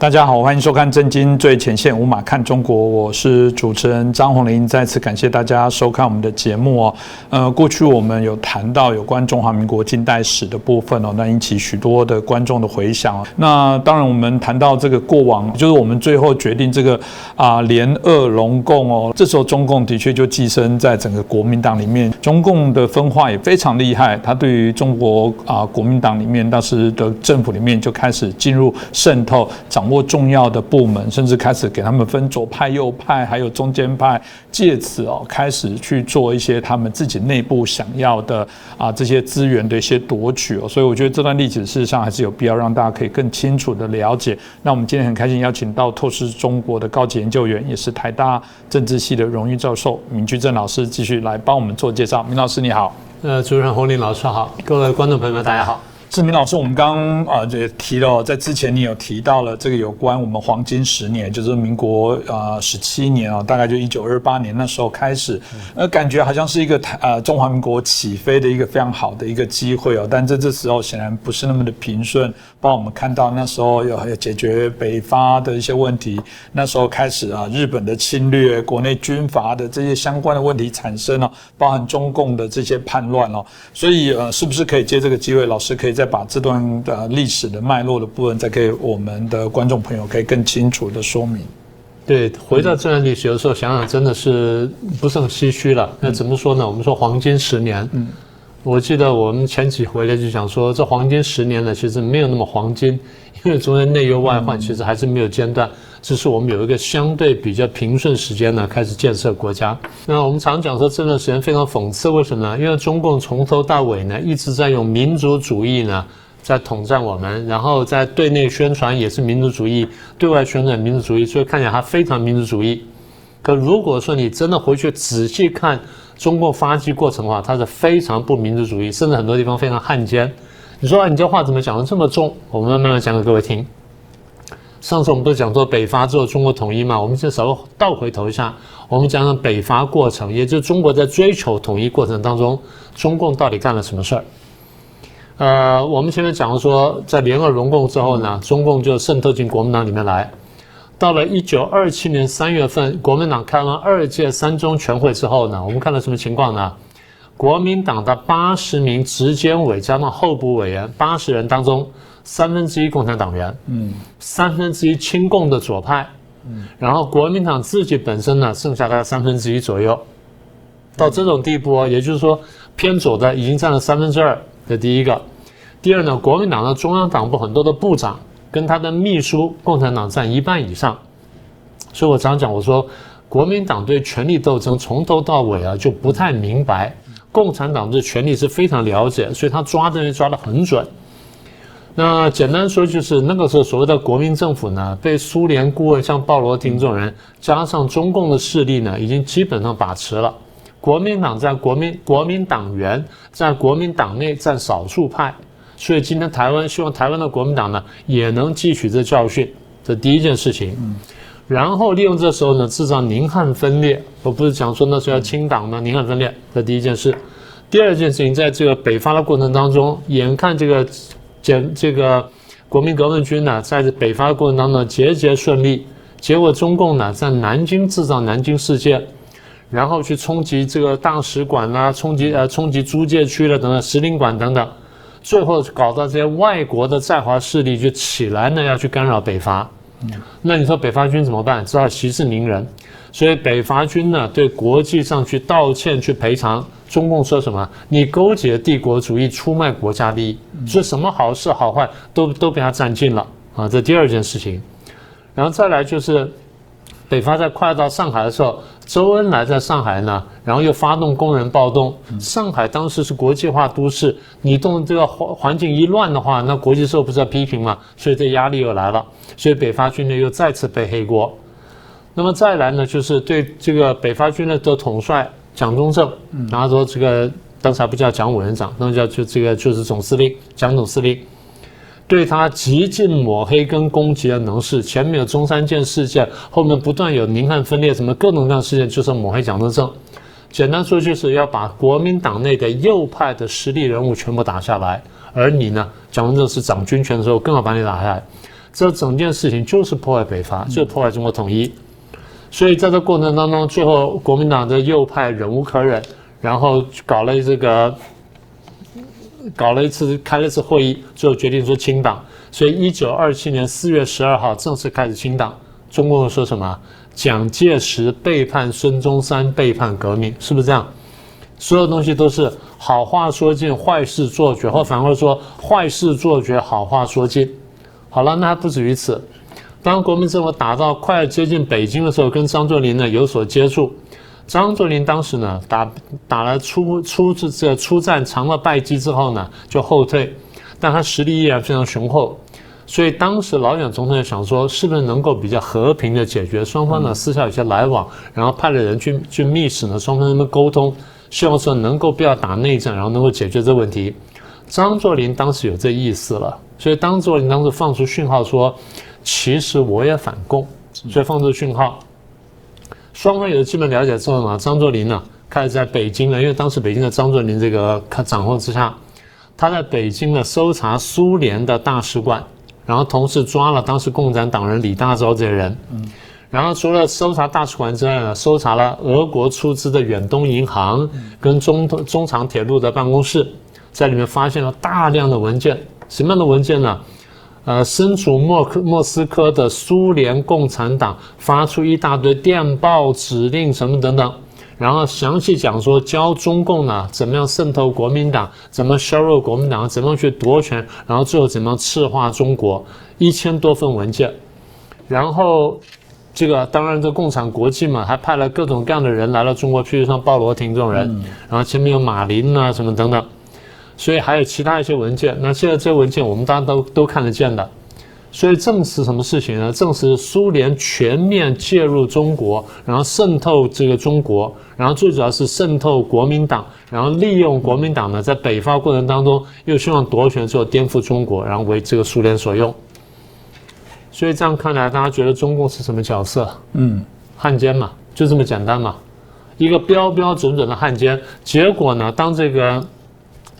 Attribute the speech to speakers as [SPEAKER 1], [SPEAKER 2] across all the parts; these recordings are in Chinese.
[SPEAKER 1] 大家好，欢迎收看《震惊最前线》，无马看中国，我是主持人张宏林。再次感谢大家收看我们的节目哦。呃，过去我们有谈到有关中华民国近代史的部分哦，那引起许多的观众的回响。那当然，我们谈到这个过往，就是我们最后决定这个啊联俄龙共哦，这时候中共的确就寄生在整个国民党里面，中共的分化也非常厉害。他对于中国啊国民党里面当时的政府里面就开始进入渗透，掌。握重要的部门，甚至开始给他们分左派、右派，还有中间派，借此哦开始去做一些他们自己内部想要的啊这些资源的一些夺取哦。所以我觉得这段历史事实上还是有必要让大家可以更清楚的了解。那我们今天很开心邀请到透视中国的高级研究员，也是台大政治系的荣誉教授闵居正老师，继续来帮我们做介绍。闵老师你好，
[SPEAKER 2] 呃，主持人洪林老师好，各位观众朋友们大家好。
[SPEAKER 1] 志明老师，我们刚啊也提了，在之前你有提到了这个有关我们黄金十年，就是民国啊十七年啊，大概就一九二八年那时候开始，呃，感觉好像是一个呃中华民国起飞的一个非常好的一个机会哦，但在这时候显然不是那么的平顺。帮我们看到那时候要解决北伐的一些问题，那时候开始啊，日本的侵略、国内军阀的这些相关的问题产生了，包含中共的这些叛乱哦，所以呃，是不是可以借这个机会，老师可以再把这段的历史的脉络的部分，再给我们的观众朋友可以更清楚的说明？
[SPEAKER 2] 对，回到这段历史，有时候想想真的是不是很唏嘘了。那怎么说呢？我们说黄金十年，嗯。我记得我们前几回来就想说，这黄金十年呢，其实没有那么黄金，因为中间内忧外患，其实还是没有间断。只是我们有一个相对比较平顺时间呢，开始建设国家。那我们常讲说这段时间非常讽刺，为什么呢？因为中共从头到尾呢，一直在用民族主义呢，在统战我们，然后在对内宣传也是民族主义，对外宣传民族主义，所以看起来它非常民族主义。可如果说你真的回去仔细看，中共发迹过程的话，它是非常不民族主义，甚至很多地方非常汉奸。你说你这话怎么讲的这么重？我们慢慢讲给各位听。上次我们不是讲说北伐之后中国统一嘛？我们先稍微倒回头一下，我们讲讲北伐过程，也就是中国在追求统一过程当中，中共到底干了什么事儿？呃，我们前面讲说，在联俄容共之后呢，中共就渗透进国民党里面来。到了一九二七年三月份，国民党开完二届三中全会之后呢，我们看到什么情况呢？国民党的八十名直监委加上候补委员八十人当中，三分之一共产党员，嗯，三分之一亲共的左派，嗯，然后国民党自己本身呢，剩下大概三分之一左右，到这种地步，也就是说偏左的已经占了三分之二。这第一个，第二呢，国民党的中央党部很多的部长。跟他的秘书，共产党占一半以上，所以我常讲，我说国民党对权力斗争从头到尾啊就不太明白，共产党对权力是非常了解，所以他抓东西抓得很准。那简单说就是那个时候所谓的国民政府呢，被苏联顾问像鲍罗廷这种人，加上中共的势力呢，已经基本上把持了。国民党在国民国民党员在国民党内占少数派。所以今天台湾希望台湾的国民党呢也能汲取这教训，这第一件事情。然后利用这时候呢制造宁汉分裂。我不是讲说那时候要清党吗？宁汉分裂，这第一件事。第二件事情，在这个北伐的过程当中，眼看这个简这个国民革命军呢在北伐的过程当中节节顺利，结果中共呢在南京制造南京事件，然后去冲击这个大使馆啦，冲击呃冲击租界区了等等，使领馆等等。最后搞到这些外国的在华势力就起来呢，要去干扰北伐。那你说北伐军怎么办？只好息事宁人。所以北伐军呢，对国际上去道歉、去赔偿。中共说什么？你勾结帝国主义，出卖国家利益，说什么好事好坏都都被他占尽了啊！这第二件事情。然后再来就是。北伐在快到上海的时候，周恩来在上海呢，然后又发动工人暴动。上海当时是国际化都市，你动这个环环境一乱的话，那国际社会不是要批评嘛？所以这压力又来了，所以北伐军呢又再次背黑锅。那么再来呢，就是对这个北伐军的的统帅蒋中正，然后说这个当时还不叫蒋委员长，那叫就这个就是总司令蒋总司令。对他极尽抹黑跟攻击的能事，前面有中山舰事件，后面不断有宁汉分裂，什么各种各样事件，就是抹黑蒋中正。简单说，就是要把国民党内的右派的实力人物全部打下来。而你呢，蒋中正是掌军权的时候，更要把你打下来。这整件事情就是破坏北伐，就是破坏中国统一。所以在这过程当中，最后国民党的右派忍无可忍，然后搞了这个，搞了一次开了一次会议，最后决定说清党。所以一九二七年四月十二号正式开始清党。中共说什么？蒋介石背叛孙中山，背叛革命，是不是这样？所有东西都是好话说尽，坏事做绝，或反过来说，坏事做绝，好话说尽。好了，那还不止于此。当国民政府打到快要接近北京的时候，跟张作霖呢有所接触。张作霖当时呢打打了初初这出战，尝了败绩之后呢就后退，但他实力依然非常雄厚。所以当时老蒋总统也想说，是不是能够比较和平的解决双方呢私下有些来往，然后派了人去去密使呢，双方能不能沟通，希望说能够不要打内战，然后能够解决这问题。张作霖当时有这意思了，所以张作霖当时放出讯号说，其实我也反共，所以放出讯号。双方有了基本了解之后呢，张作霖呢开始在北京呢，因为当时北京的张作霖这个掌控之下，他在北京呢搜查苏联的大使馆。然后同时抓了当时共产党人李大钊这些人，嗯，然后除了搜查大使馆之外呢，搜查了俄国出资的远东银行跟中中长铁路的办公室，在里面发现了大量的文件，什么样的文件呢？呃，身处莫克莫斯科的苏联共产党发出一大堆电报指令什么等等。然后详细讲说教中共呢怎么样渗透国民党，怎么削弱国民党，怎么样去夺权，然后最后怎么样赤化中国，一千多份文件。然后这个当然这共产国际嘛，还派了各种各样的人来到中国，譬如像鲍罗廷这种人，然后前面有马林啊什么等等，所以还有其他一些文件。那现在这些文件我们大家都都看得见的。所以证实什么事情呢？证实苏联全面介入中国，然后渗透这个中国，然后最主要是渗透国民党，然后利用国民党呢，在北伐过程当中又希望夺权之后颠覆中国，然后为这个苏联所用。所以这样看来，大家觉得中共是什么角色？嗯，汉奸嘛，就这么简单嘛，一个标标准准的汉奸。结果呢，当这个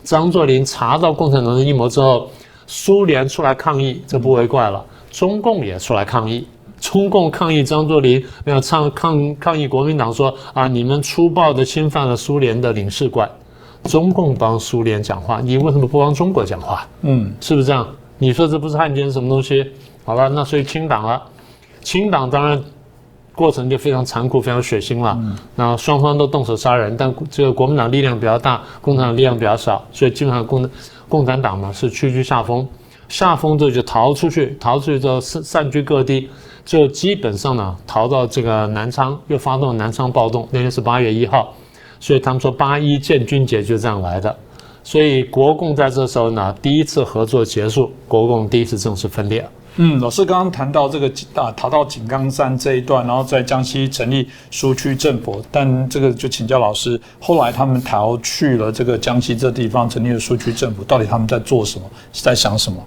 [SPEAKER 2] 张作霖查到共产党的阴谋之后。苏联出来抗议，这不为怪了。中共也出来抗议，中共抗议张作霖，没有抗抗抗议国民党说啊，你们粗暴的侵犯了苏联的领事馆。中共帮苏联讲话，你为什么不帮中国讲话？嗯，是不是这样？你说这不是汉奸什么东西？好了，那所以清党了。清党当然过程就非常残酷，非常血腥了。然后双方都动手杀人，但这个国民党力量比较大，共产党力量比较少，所以基本上共。共产党呢是屈居下风，下风之后就逃出去，逃出去之后散散居各地，就基本上呢逃到这个南昌，又发动南昌暴动，那天是八月一号，所以他们说八一建军节就这样来的，所以国共在这时候呢第一次合作结束，国共第一次正式分裂。
[SPEAKER 1] 嗯，老师刚刚谈到这个啊，逃到井冈山这一段，然后在江西成立苏区政府，但这个就请教老师，后来他们逃去了这个江西这地方，成立了苏区政府，到底他们在做什么，是在想什么？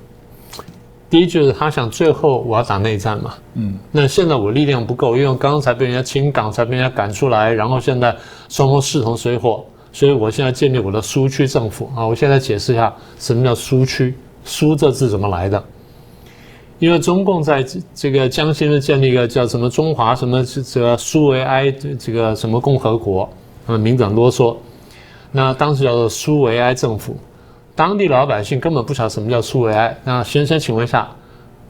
[SPEAKER 2] 第一就是他想最后我要打内战嘛，嗯，那现在我力量不够，因为刚才被人家清港，才被人家赶出来，然后现在双方势同水火，所以我现在建立我的苏区政府啊，我现在解释一下什么叫苏区，苏这字怎么来的？因为中共在这个江西呢建立一个叫什么中华什么这个苏维埃这个什么共和国，啊，名字啰嗦。那当时叫做苏维埃政府，当地老百姓根本不晓得什么叫苏维埃。那先生，请问一下，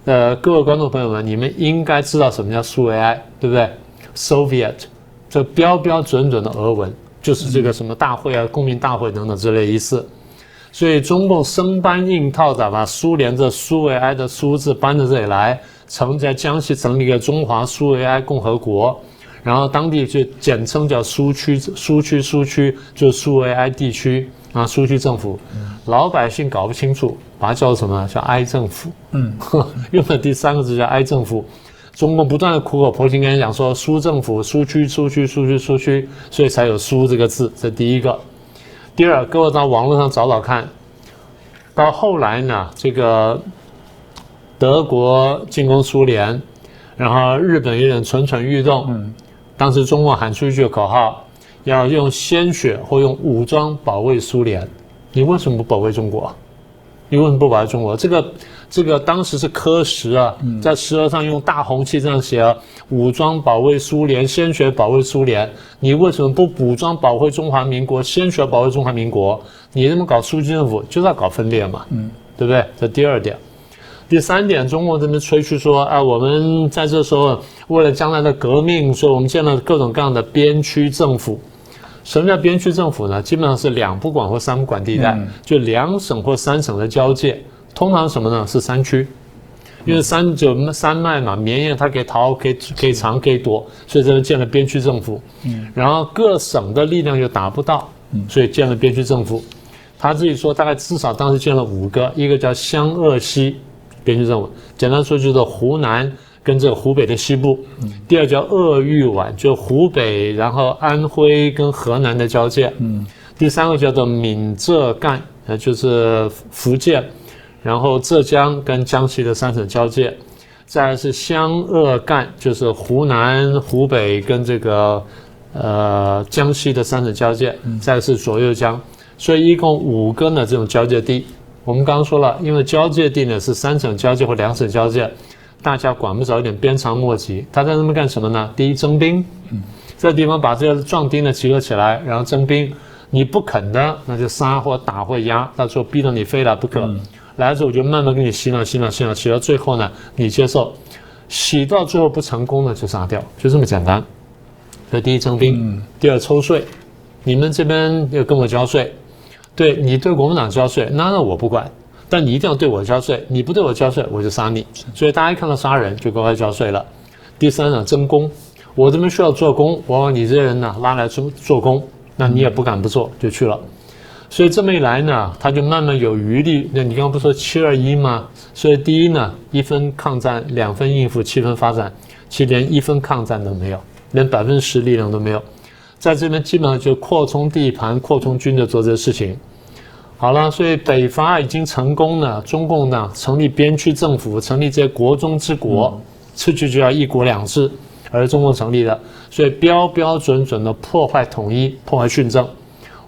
[SPEAKER 2] 呃，各位观众朋友们，你们应该知道什么叫苏维埃，对不对？Soviet，这标标准准的俄文，就是这个什么大会啊、公民大会等等之类意思。所以中共生搬硬套的把苏联这苏维埃的苏字搬到这里来，成在江西成立一个中华苏维埃共和国，然后当地就简称叫苏区，苏区苏区就苏维埃地区啊，苏区政府，老百姓搞不清楚，把它叫什么？叫埃政府。嗯，用的第三个字叫埃政府。中共不断的苦口婆心跟人讲说苏政府、苏区、苏区、苏区、苏区，所以才有苏这个字。这第一个。第二，各位到网络上找找看，到后来呢，这个德国进攻苏联，然后日本有点蠢蠢欲动。嗯，当时中共喊出一句口号，要用鲜血或用武装保卫苏联。你为什么不保卫中国？你为什么不保卫中国？这个这个当时是科石啊，在石额上用大红旗这样写啊，武装保卫苏联，鲜血保卫苏联。你为什么不武装保卫中华民国，鲜血保卫中华民国？你这么搞苏军政府，就是要搞分裂嘛，嗯，对不对？这第二点。第三点，中国这边吹嘘说啊，我们在这时候为了将来的革命，所以我们建了各种各样的边区政府。什么叫边区政府呢？基本上是两不管或三不管地带，就两省或三省的交界。通常什么呢？是山区，因为山就山脉嘛，绵延它可以逃，可以可以藏，可以躲，所以这边建了边区政府。嗯，然后各省的力量又达不到，所以建了边区政府。他自己说，大概至少当时建了五个，一个叫湘鄂西边区政府，简单说就是湖南。跟这个湖北的西部，第二叫鄂豫皖，就湖北，然后安徽跟河南的交界。嗯，第三个叫做闽浙赣，呃，就是福建，然后浙江跟江西的三省交界。再来是湘鄂赣，就是湖南、湖北跟这个呃江西的三省交界。再是左右江，所以一共五个呢这种交界地。我们刚刚说了，因为交界地呢是三省交界或两省交界。大家管不着一点鞭长莫及，他在那边干什么呢？第一征兵，嗯，这地方把这些壮丁呢集合起来，然后征兵。你不肯的，那就杀或打或压，到时候逼得你非来不可。来了之后，我就慢慢给你洗脑、洗脑、洗脑，洗到最后呢，你接受，洗到最后不成功呢，就杀掉，就这么简单。这第一征兵，第二抽税，你们这边要跟我交税，对你对国民党交税，那那我不管。但你一定要对我交税，你不对我交税，我就杀你。所以大家一看到杀人，就乖乖交税了。第三呢，征工，我这边需要做工，我往你这些人呢拉来做做工，那你也不敢不做，就去了。所以这么一来呢，他就慢慢有余力。那你刚刚不说七二一吗？所以第一呢，一分抗战，两分应付，七分发展，其实连一分抗战都没有，连百分之十力量都没有，在这边基本上就扩充地盘、扩充军队做这些事情。好了，所以北伐已经成功了。中共呢，成立边区政府，成立这些国中之国，出去就要一国两制，而中共成立的，所以标标准准的破坏统一，破坏训政。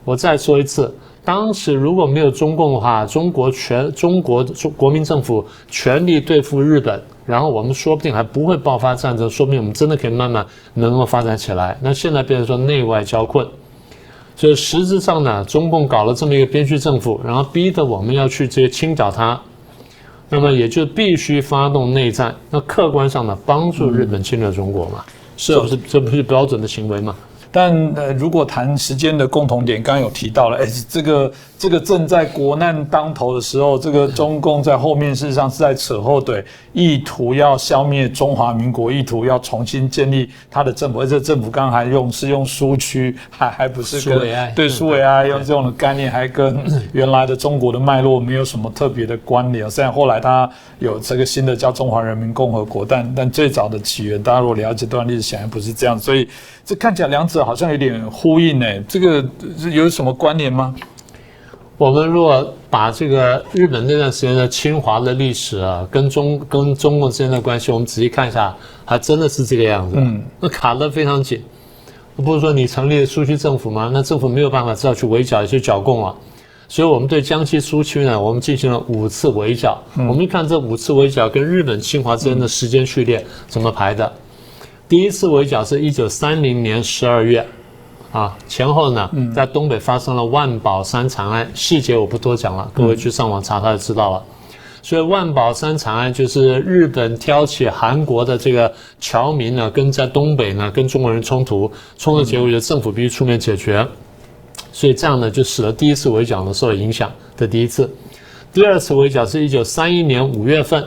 [SPEAKER 2] 我再说一次，当时如果没有中共的话，中国全中国中国民政府全力对付日本，然后我们说不定还不会爆发战争，说不定我们真的可以慢慢能够发展起来。那现在变成说内外交困。所以实质上呢，中共搞了这么一个边区政府，然后逼得我们要去这些清剿它，那么也就必须发动内战。那客观上呢，帮助日本侵略中国嘛，是不是？这不是标准的行为吗？
[SPEAKER 1] 但呃，如果谈时间的共同点，刚刚有提到了，哎，这个。这个正在国难当头的时候，这个中共在后面事实上是在扯后腿，意图要消灭中华民国，意图要重新建立他的政府。而且政府刚还用是用苏区，还还不是
[SPEAKER 2] 苏维埃
[SPEAKER 1] 对苏维埃用这种的概念，还跟原来的中国的脉络没有什么特别的关联。虽然后来他有这个新的叫中华人民共和国，但但最早的起源，大家如果了解这段历史，显然不是这样。所以这看起来两者好像有点呼应呢。这个有什么关联吗？
[SPEAKER 2] 我们如果把这个日本那段时间的侵华的历史啊，跟中跟中共之间的关系，我们仔细看一下，还真的是这个样子。嗯，那卡得非常紧。不是说你成立苏区政府吗？那政府没有办法，只好去围剿，去剿共啊。所以我们对江西苏区呢，我们进行了五次围剿。我们一看这五次围剿跟日本侵华之间的时间序列怎么排的。第一次围剿是一九三零年十二月。啊，前后呢，在东北发生了万宝山惨案，细节我不多讲了，各位去上网查查就知道了。所以万宝山惨案就是日本挑起韩国的这个侨民呢，跟在东北呢跟中国人冲突，冲突结果就政府必须出面解决。所以这样呢，就使得第一次围剿呢受影响的第一次。第二次围剿是一九三一年五月份，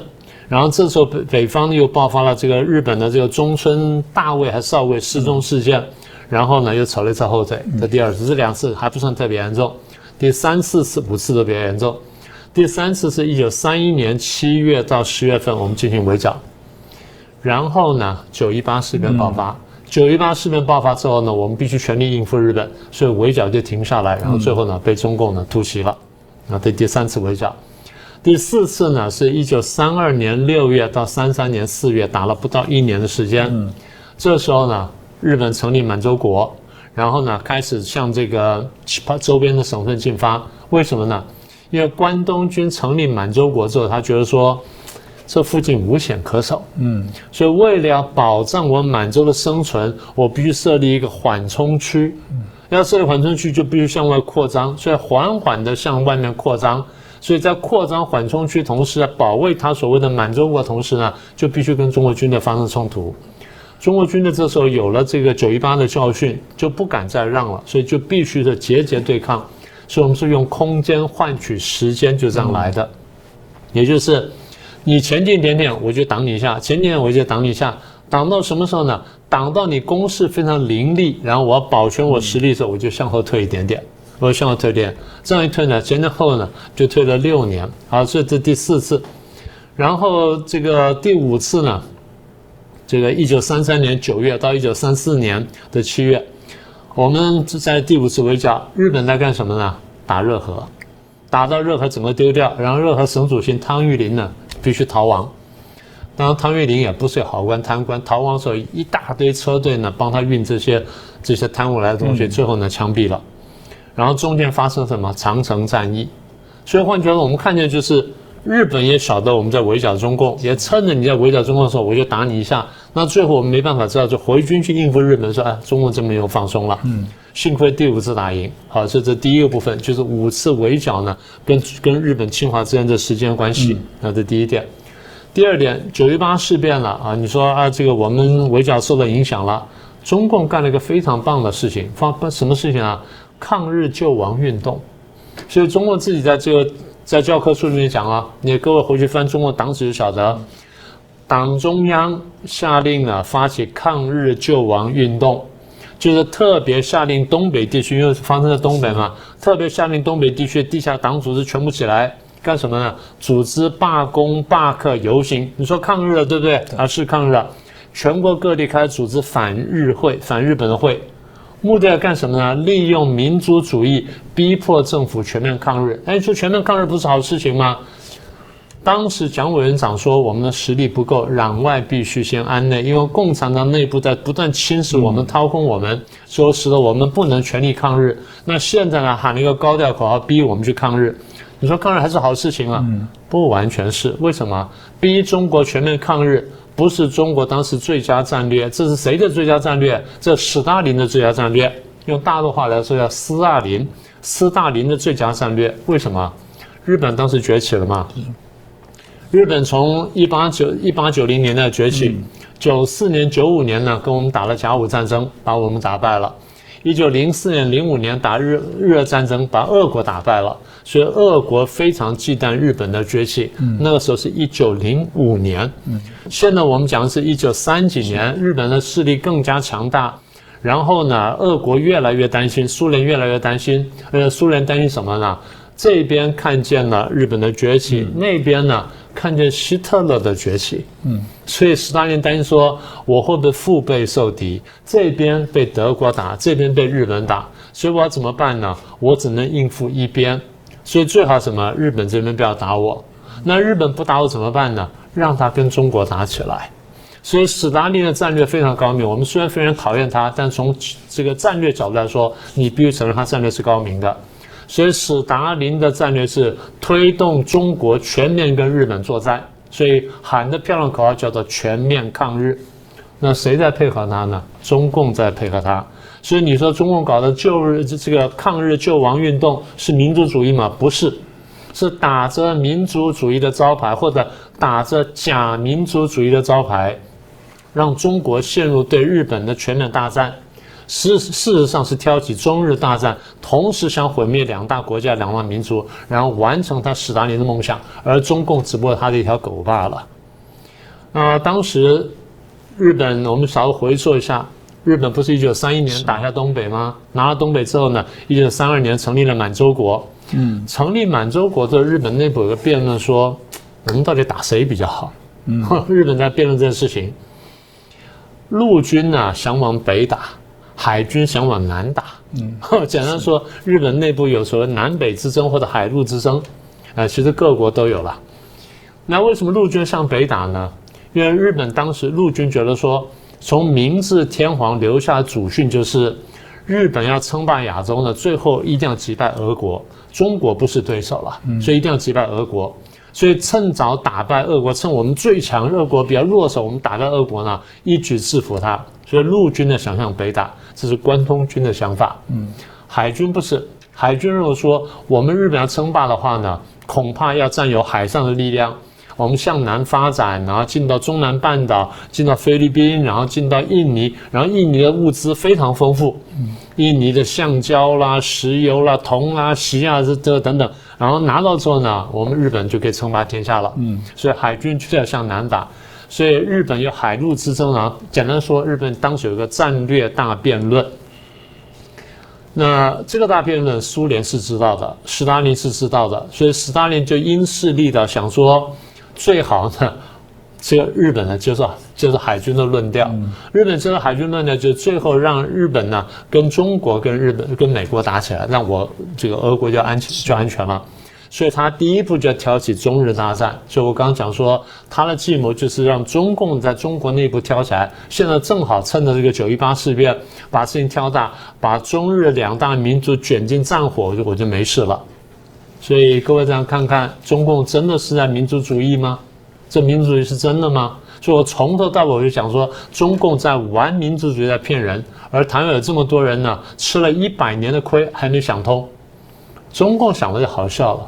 [SPEAKER 2] 然后这时候北北方又爆发了这个日本的这个中村大尉还少尉失踪事件。然后呢，又扯了一次后腿。这第二次，这两次还不算特别严重。第三次、四五次都比较严重。第三次是一九三一年七月到十月份，我们进行围剿。然后呢，九一八事变爆发。九一八事变爆发之后呢，我们必须全力应付日本，所以围剿就停下来。然后最后呢，被中共呢突袭了。那这第三次围剿。第四次呢，是一九三二年六月到三三年四月，打了不到一年的时间。这时候呢。日本成立满洲国，然后呢，开始向这个其他周边的省份进发。为什么呢？因为关东军成立满洲国之后，他觉得说这附近无险可守，嗯，所以为了要保障我满洲的生存，我必须设立一个缓冲区。要设立缓冲区，就必须向外扩张，所以缓缓的向外面扩张。所以在扩张缓冲区同时，保卫他所谓的满洲国同时呢，就必须跟中国军队发生冲突。中国军队这时候有了这个九一八的教训，就不敢再让了，所以就必须的节节对抗。所以我们是用空间换取时间，就这样来的。也就是你前进一点点，我就挡你一下；前进点我就挡你一下。挡到什么时候呢？挡到你攻势非常凌厉，然后我要保全我实力的时候，我就向后退一点点。我向后退点，这样一退呢，前前后呢就退了六年。好，这这第四次，然后这个第五次呢，这个一九三三年九月到一九三四年的七月。我们在第五次围剿，日本在干什么呢？打热河，打到热河整个丢掉，然后热河省主席汤玉麟呢必须逃亡。当然，汤玉麟也不是好官贪官，逃亡时候一大堆车队呢帮他运这些这些贪污来的东西，最后呢枪毙了。然后中间发生什么长城战役？所以换句话说，我们看见就是。日本也晓得我们在围剿中共，也趁着你在围剿中共的时候，我就打你一下。那最后我们没办法知道，就回军去应付日本，说哎，中共真没有放松了。嗯，幸亏第五次打赢。好，这这第一个部分就是五次围剿呢，跟跟日本侵华之间的时间关系。那这第一点。第二点，九一八事变了啊，你说啊，这个我们围剿受到影响了，中共干了一个非常棒的事情，发什么事情啊？抗日救亡运动。所以中共自己在这个。在教科书里面讲啊，你各位回去翻中国党史就晓得，党中央下令了发起抗日救亡运动，就是特别下令东北地区，因为发生在东北嘛，特别下令东北地区地下党组织全部起来干什么呢？组织罢工、罢课、游行。你说抗日了，对不对？啊，是抗日了，全国各地开始组织反日会、反日本的会。目的要干什么呢？利用民族主义逼迫政府全面抗日。哎，说全面抗日不是好事情吗？当时蒋委员长说，我们的实力不够，攘外必须先安内，因为共产党内部在不断侵蚀我们、掏空我们，说使得我们不能全力抗日。那现在呢，喊了一个高调口号，逼我们去抗日。你说抗日还是好事情啊？不完全是。为什么？逼中国全面抗日。不是中国当时最佳战略，这是谁的最佳战略？这斯大林的最佳战略。用大陆话来说，叫斯大林，斯大林的最佳战略。为什么？日本当时崛起了嘛？日本从一八九一八九零年代崛起，九四年九五年呢，跟我们打了甲午战争，把我们打败了。一九零四年、零五年打日日俄战争，把俄国打败了，所以俄国非常忌惮日本的崛起。那个时候是一九零五年，现在我们讲的是一九三几年，日本的势力更加强大，然后呢，俄国越来越担心，苏联越来越担心。呃，苏联担心什么呢？这边看见了日本的崛起，那边呢？看见希特勒的崛起，嗯，所以斯大林担心说，我会不会腹背受敌？这边被德国打，这边被日本打，所以我要怎么办呢？我只能应付一边，所以最好什么？日本这边不要打我，那日本不打我怎么办呢？让他跟中国打起来。所以斯大林的战略非常高明。我们虽然非常讨厌他，但从这个战略角度来说，你必须承认他战略是高明的。所以，斯达林的战略是推动中国全面跟日本作战，所以喊的漂亮口号叫做“全面抗日”。那谁在配合他呢？中共在配合他。所以你说中共搞的救日这个抗日救亡运动是民族主义吗？不是，是打着民族主义的招牌，或者打着假民族主义的招牌，让中国陷入对日本的全面大战。事事实上是挑起中日大战，同时想毁灭两大国家、两大民族，然后完成他斯大林的梦想，而中共只不过他的一条狗罢了。那当时日本，我们稍微回溯一下，日本不是一九三一年打下东北吗？拿了东北之后呢，一九三二年成立了满洲国。嗯，成立满洲国之后，日本内部有个辩论说，我们到底打谁比较好？嗯，日本在辩论这件事情，陆军呢想往北打。海军想往南打，嗯，简单说，日本内部有所谓南北之争或者海陆之争，啊，其实各国都有了。那为什么陆军向北打呢？因为日本当时陆军觉得说，从明治天皇留下的祖训就是，日本要称霸亚洲呢，最后一定要击败俄国。中国不是对手了，所以一定要击败俄国。所以趁早打败俄国，趁我们最强，俄国比较弱手，我们打败俄国呢，一举制服他。所以陆军呢想向北打，这是关东军的想法。嗯，海军不是，海军如果说我们日本要称霸的话呢，恐怕要占有海上的力量。我们向南发展，然后进到中南半岛，进到菲律宾，然后进到印尼，然后印尼的物资非常丰富，印尼的橡胶啦、石油啦、铜啦、锡啊这这等等，然后拿到之后呢，我们日本就可以称霸天下了。嗯，所以海军就要向南打，所以日本有海陆之争啊。简单说，日本当时有个战略大辩论。那这个大辩论，苏联是知道的，斯大林是知道的，所以斯大林就因势利导，想说。最好呢，这个日本呢，就是就是海军的论调。日本这个海军论调，就最后让日本呢跟中国、跟日本、跟美国打起来，让我这个俄国就安全就安全了。所以他第一步就要挑起中日大战。就我刚刚讲说，他的计谋就是让中共在中国内部挑起来。现在正好趁着这个九一八事变，把事情挑大，把中日两大民族卷进战火，我就我就没事了。所以各位这样看看，中共真的是在民族主义吗？这民族主义是真的吗？所以我从头到尾我就讲说，中共在玩民族主义，在骗人。而台湾有这么多人呢，吃了一百年的亏还没想通。中共想的就好笑了，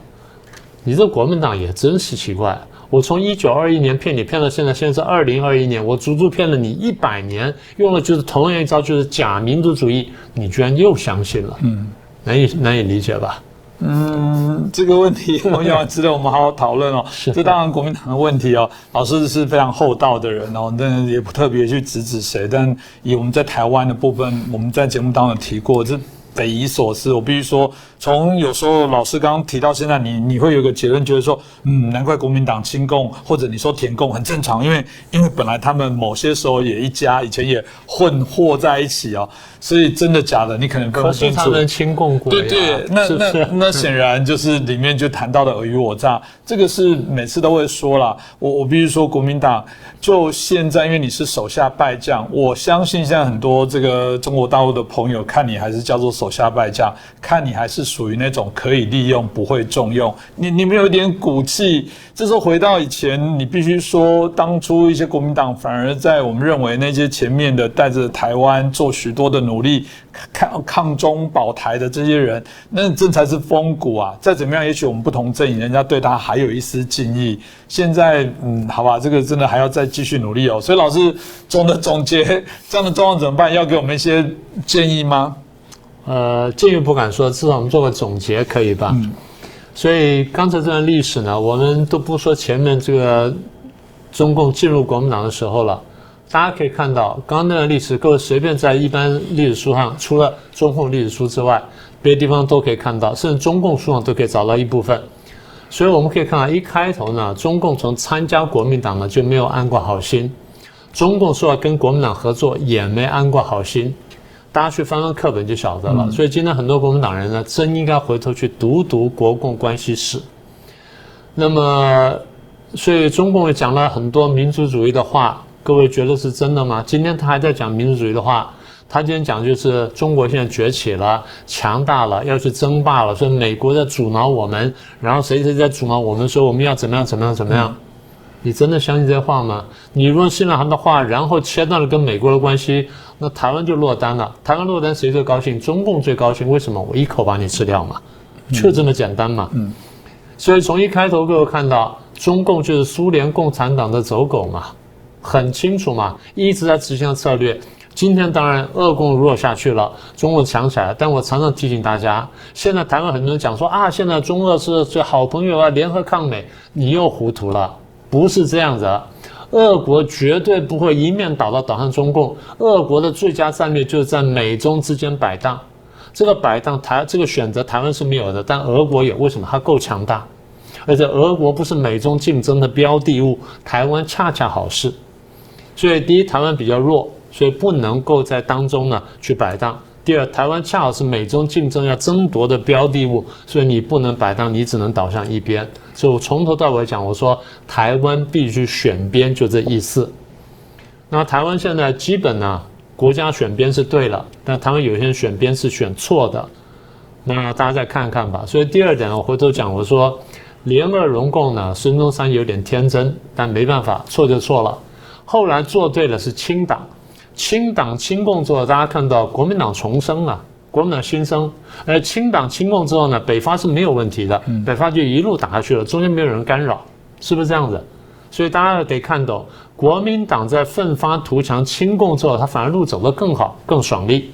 [SPEAKER 2] 你这国民党也真是奇怪。我从一九二一年骗你骗到现在，现在是二零二一年，我足足骗了你一百年，用了就是同样一招，就是假民族主义，你居然又相信了？嗯，难以难以理解吧？
[SPEAKER 1] 嗯，这个问题我要值得我们好好讨论哦。这当然国民党的问题哦。老师是非常厚道的人哦，但也不特别去指指谁。但以我们在台湾的部分，我们在节目当中提过，这匪夷所思。我必须说。从有时候老师刚刚提到现在，你你会有个结论，就是说，嗯，难怪国民党亲共或者你说舔共很正常，因为因为本来他们某些时候也一家，以前也混和在一起哦，所以真的假的你可能分不清楚。
[SPEAKER 2] 他们亲共国
[SPEAKER 1] 对对，那那那显然就是里面就谈到的尔虞我诈，这个是每次都会说了。我我必须说国民党就现在，因为你是手下败将，我相信现在很多这个中国大陆的朋友看你还是叫做手下败将，看你还是。属于那种可以利用不会重用，你你们有点骨气。这时候回到以前，你必须说，当初一些国民党反而在我们认为那些前面的带着台湾做许多的努力，抗抗中保台的这些人，那这才是风骨啊！再怎么样，也许我们不同阵营，人家对他还有一丝敬意。现在，嗯，好吧，这个真的还要再继续努力哦。所以老师总的总结，这样的状况怎么办？要给我们一些建议吗？
[SPEAKER 2] 呃，建议不敢说，至少我们做个总结可以吧？嗯。所以刚才这段历史呢，我们都不说前面这个中共进入国民党的时候了。大家可以看到，刚刚那段历史，各位随便在一般历史书上，除了中共历史书之外，别的地方都可以看到，甚至中共书上都可以找到一部分。所以我们可以看到，一开头呢，中共从参加国民党呢就没有安过好心，中共说要跟国民党合作也没安过好心。大家去翻翻课本就晓得了。所以今天很多国民党人呢，真应该回头去读读国共关系史。那么，所以中共也讲了很多民族主义的话，各位觉得是真的吗？今天他还在讲民族主义的话，他今天讲就是中国现在崛起了，强大了，要去争霸了，所以美国在阻挠我们，然后谁谁在阻挠我们，说我们要怎么样怎么样怎么样。你真的相信这话吗？你若信了他的话，然后切断了跟美国的关系，那台湾就落单了。台湾落单谁最高兴？中共最高兴。为什么？我一口把你吃掉嘛，就这么简单嘛。嗯。所以从一开头各位看到，中共就是苏联共产党的走狗嘛，很清楚嘛，一直在执行的策略。今天当然俄共弱下去了，中共强起来了。但我常常提醒大家，现在台湾很多人讲说啊，现在中俄是最好朋友啊，联合抗美，你又糊涂了。不是这样子，俄国绝对不会一面倒的倒向中共。俄国的最佳战略就是在美中之间摆荡。这个摆荡台这个选择台湾是没有的，但俄国有。为什么？它够强大，而且俄国不是美中竞争的标的物，台湾恰恰好是。所以第一，台湾比较弱，所以不能够在当中呢去摆荡。第二，台湾恰好是美中竞争要争夺的标的物，所以你不能摆荡，你只能倒向一边。所以我从头到尾讲，我说台湾必须选边，就这意思。那台湾现在基本呢，国家选边是对了，但台湾有些人选边是选错的。那大家再看看吧。所以第二点，我回头讲，我说联俄容共呢，孙中山有点天真，但没办法，错就错了。后来做对了是清党，清党清共之后，大家看到国民党重生了，国民党新生。而清党清共之后呢，北伐是没有问题的，北伐就一路打下去了，中间没有人干扰，是不是这样子？所以大家得看懂，国民党在奋发图强清共之后，他反而路走得更好，更爽利。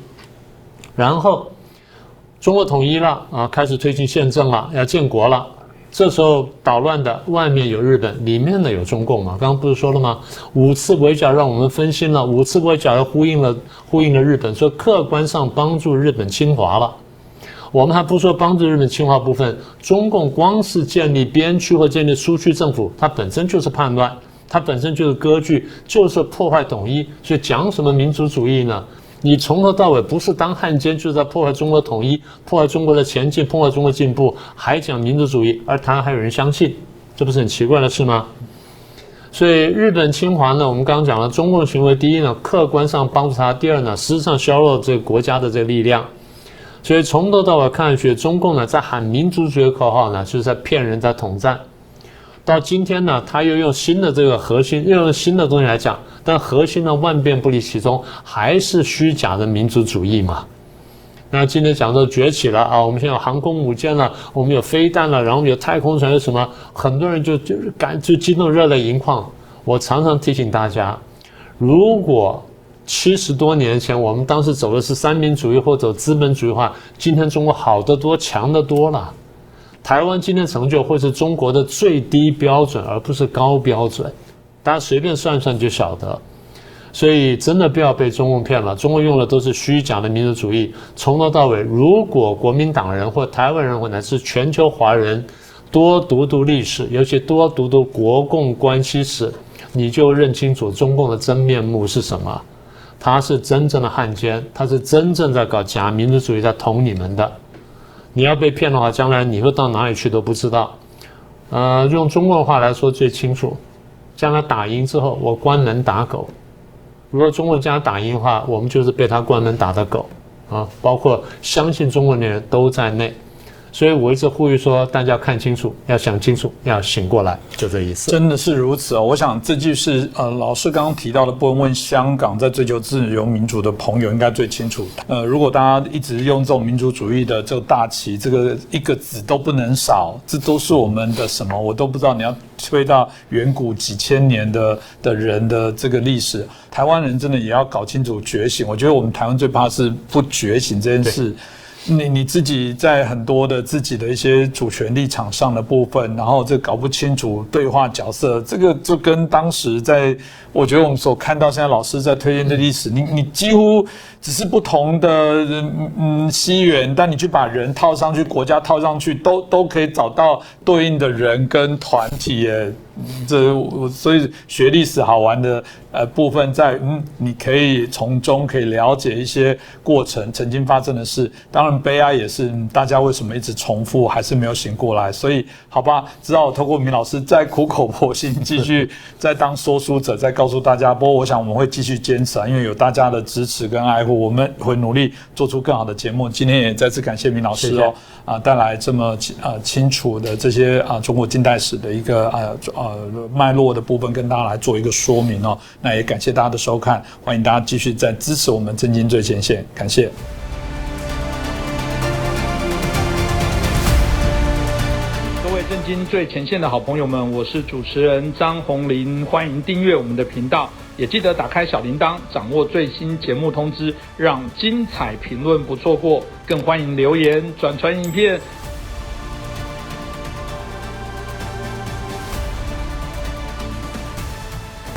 [SPEAKER 2] 然后中国统一了啊，开始推进宪政了，要建国了。这时候捣乱的外面有日本，里面呢有中共嘛？刚刚不是说了吗？五次围剿让我们分心了，五次围剿又呼应了呼应了日本，说客观上帮助日本侵华了。我们还不说帮助日本侵华部分，中共光是建立边区或建立苏区政府，它本身就是叛乱，它本身就是割据，就是破坏统一。所以讲什么民族主义呢？你从头到尾不是当汉奸，就是在破坏中国统一，破坏中国的前进，破坏中国进步，还讲民族主义，而台湾还有人相信，这不是很奇怪的事吗？所以日本侵华呢，我们刚刚讲了，中共的行为，第一呢，客观上帮助他；第二呢，实质上削弱这个国家的这个力量。所以从头到尾看上去，中共呢在喊民族主义的口号呢，就是在骗人，在统战。到今天呢，他又用新的这个核心，又用新的东西来讲，但核心呢万变不离其宗，还是虚假的民族主义嘛。那今天讲到崛起了啊，我们现在有航空母舰了，我们有飞弹了，然后我们有太空船，有什么？很多人就就是感就激动热泪盈眶。我常常提醒大家，如果七十多年前我们当时走的是三民主义或者资本主义的话，今天中国好得多，强得多了。台湾今天成就会是中国的最低标准，而不是高标准。大家随便算算就晓得。所以真的不要被中共骗了，中共用的都是虚假的民族主义。从头到尾，如果国民党人或台湾人或乃至全球华人多读读历史，尤其多读读国共关系史，你就认清楚中共的真面目是什么。他是真正的汉奸，他是真正在搞假民族主义，在捅你们的。你要被骗的话，将来你会到哪里去都不知道。呃，用中国话来说最清楚，将来打赢之后，我关门打狗。如果中国将来打赢的话，我们就是被他关门打的狗啊，包括相信中国的人都在内。所以我一直呼吁说，大家要看清楚，要想清楚，要醒过来，就这意思。
[SPEAKER 1] 真的是如此哦！我想这句是呃，老师刚刚提到的，不问香港在追求自由民主的朋友应该最清楚。呃，如果大家一直用这种民族主义的这个大旗，这个一个字都不能少，这都是我们的什么？我都不知道。你要推到远古几千年的的人的这个历史，台湾人真的也要搞清楚觉醒。我觉得我们台湾最怕是不觉醒这件事。你你自己在很多的自己的一些主权立场上的部分，然后这搞不清楚对话角色，这个就跟当时在，我觉得我们所看到现在老师在推荐的历史，你你几乎只是不同的人嗯西元，但你去把人套上去，国家套上去，都都可以找到对应的人跟团体耶。这我所以学历史好玩的呃部分在嗯，你可以从中可以了解一些过程曾经发生的事。当然悲哀也是大家为什么一直重复还是没有醒过来。所以好吧，只好透过明老师再苦口婆心继续 再当说书者，再告诉大家。不过我想我们会继续坚持啊，因为有大家的支持跟爱护，我们会努力做出更好的节目。今天也再次感谢明老师哦啊，带来这么呃清楚的这些啊中国近代史的一个啊啊。呃，脉络的部分跟大家来做一个说明哦。那也感谢大家的收看，欢迎大家继续在支持我们震惊最前线，感谢。各位震惊最前线的好朋友们，我是主持人张宏林，欢迎订阅我们的频道，也记得打开小铃铛，掌握最新节目通知，让精彩评论不错过。更欢迎留言转传影片。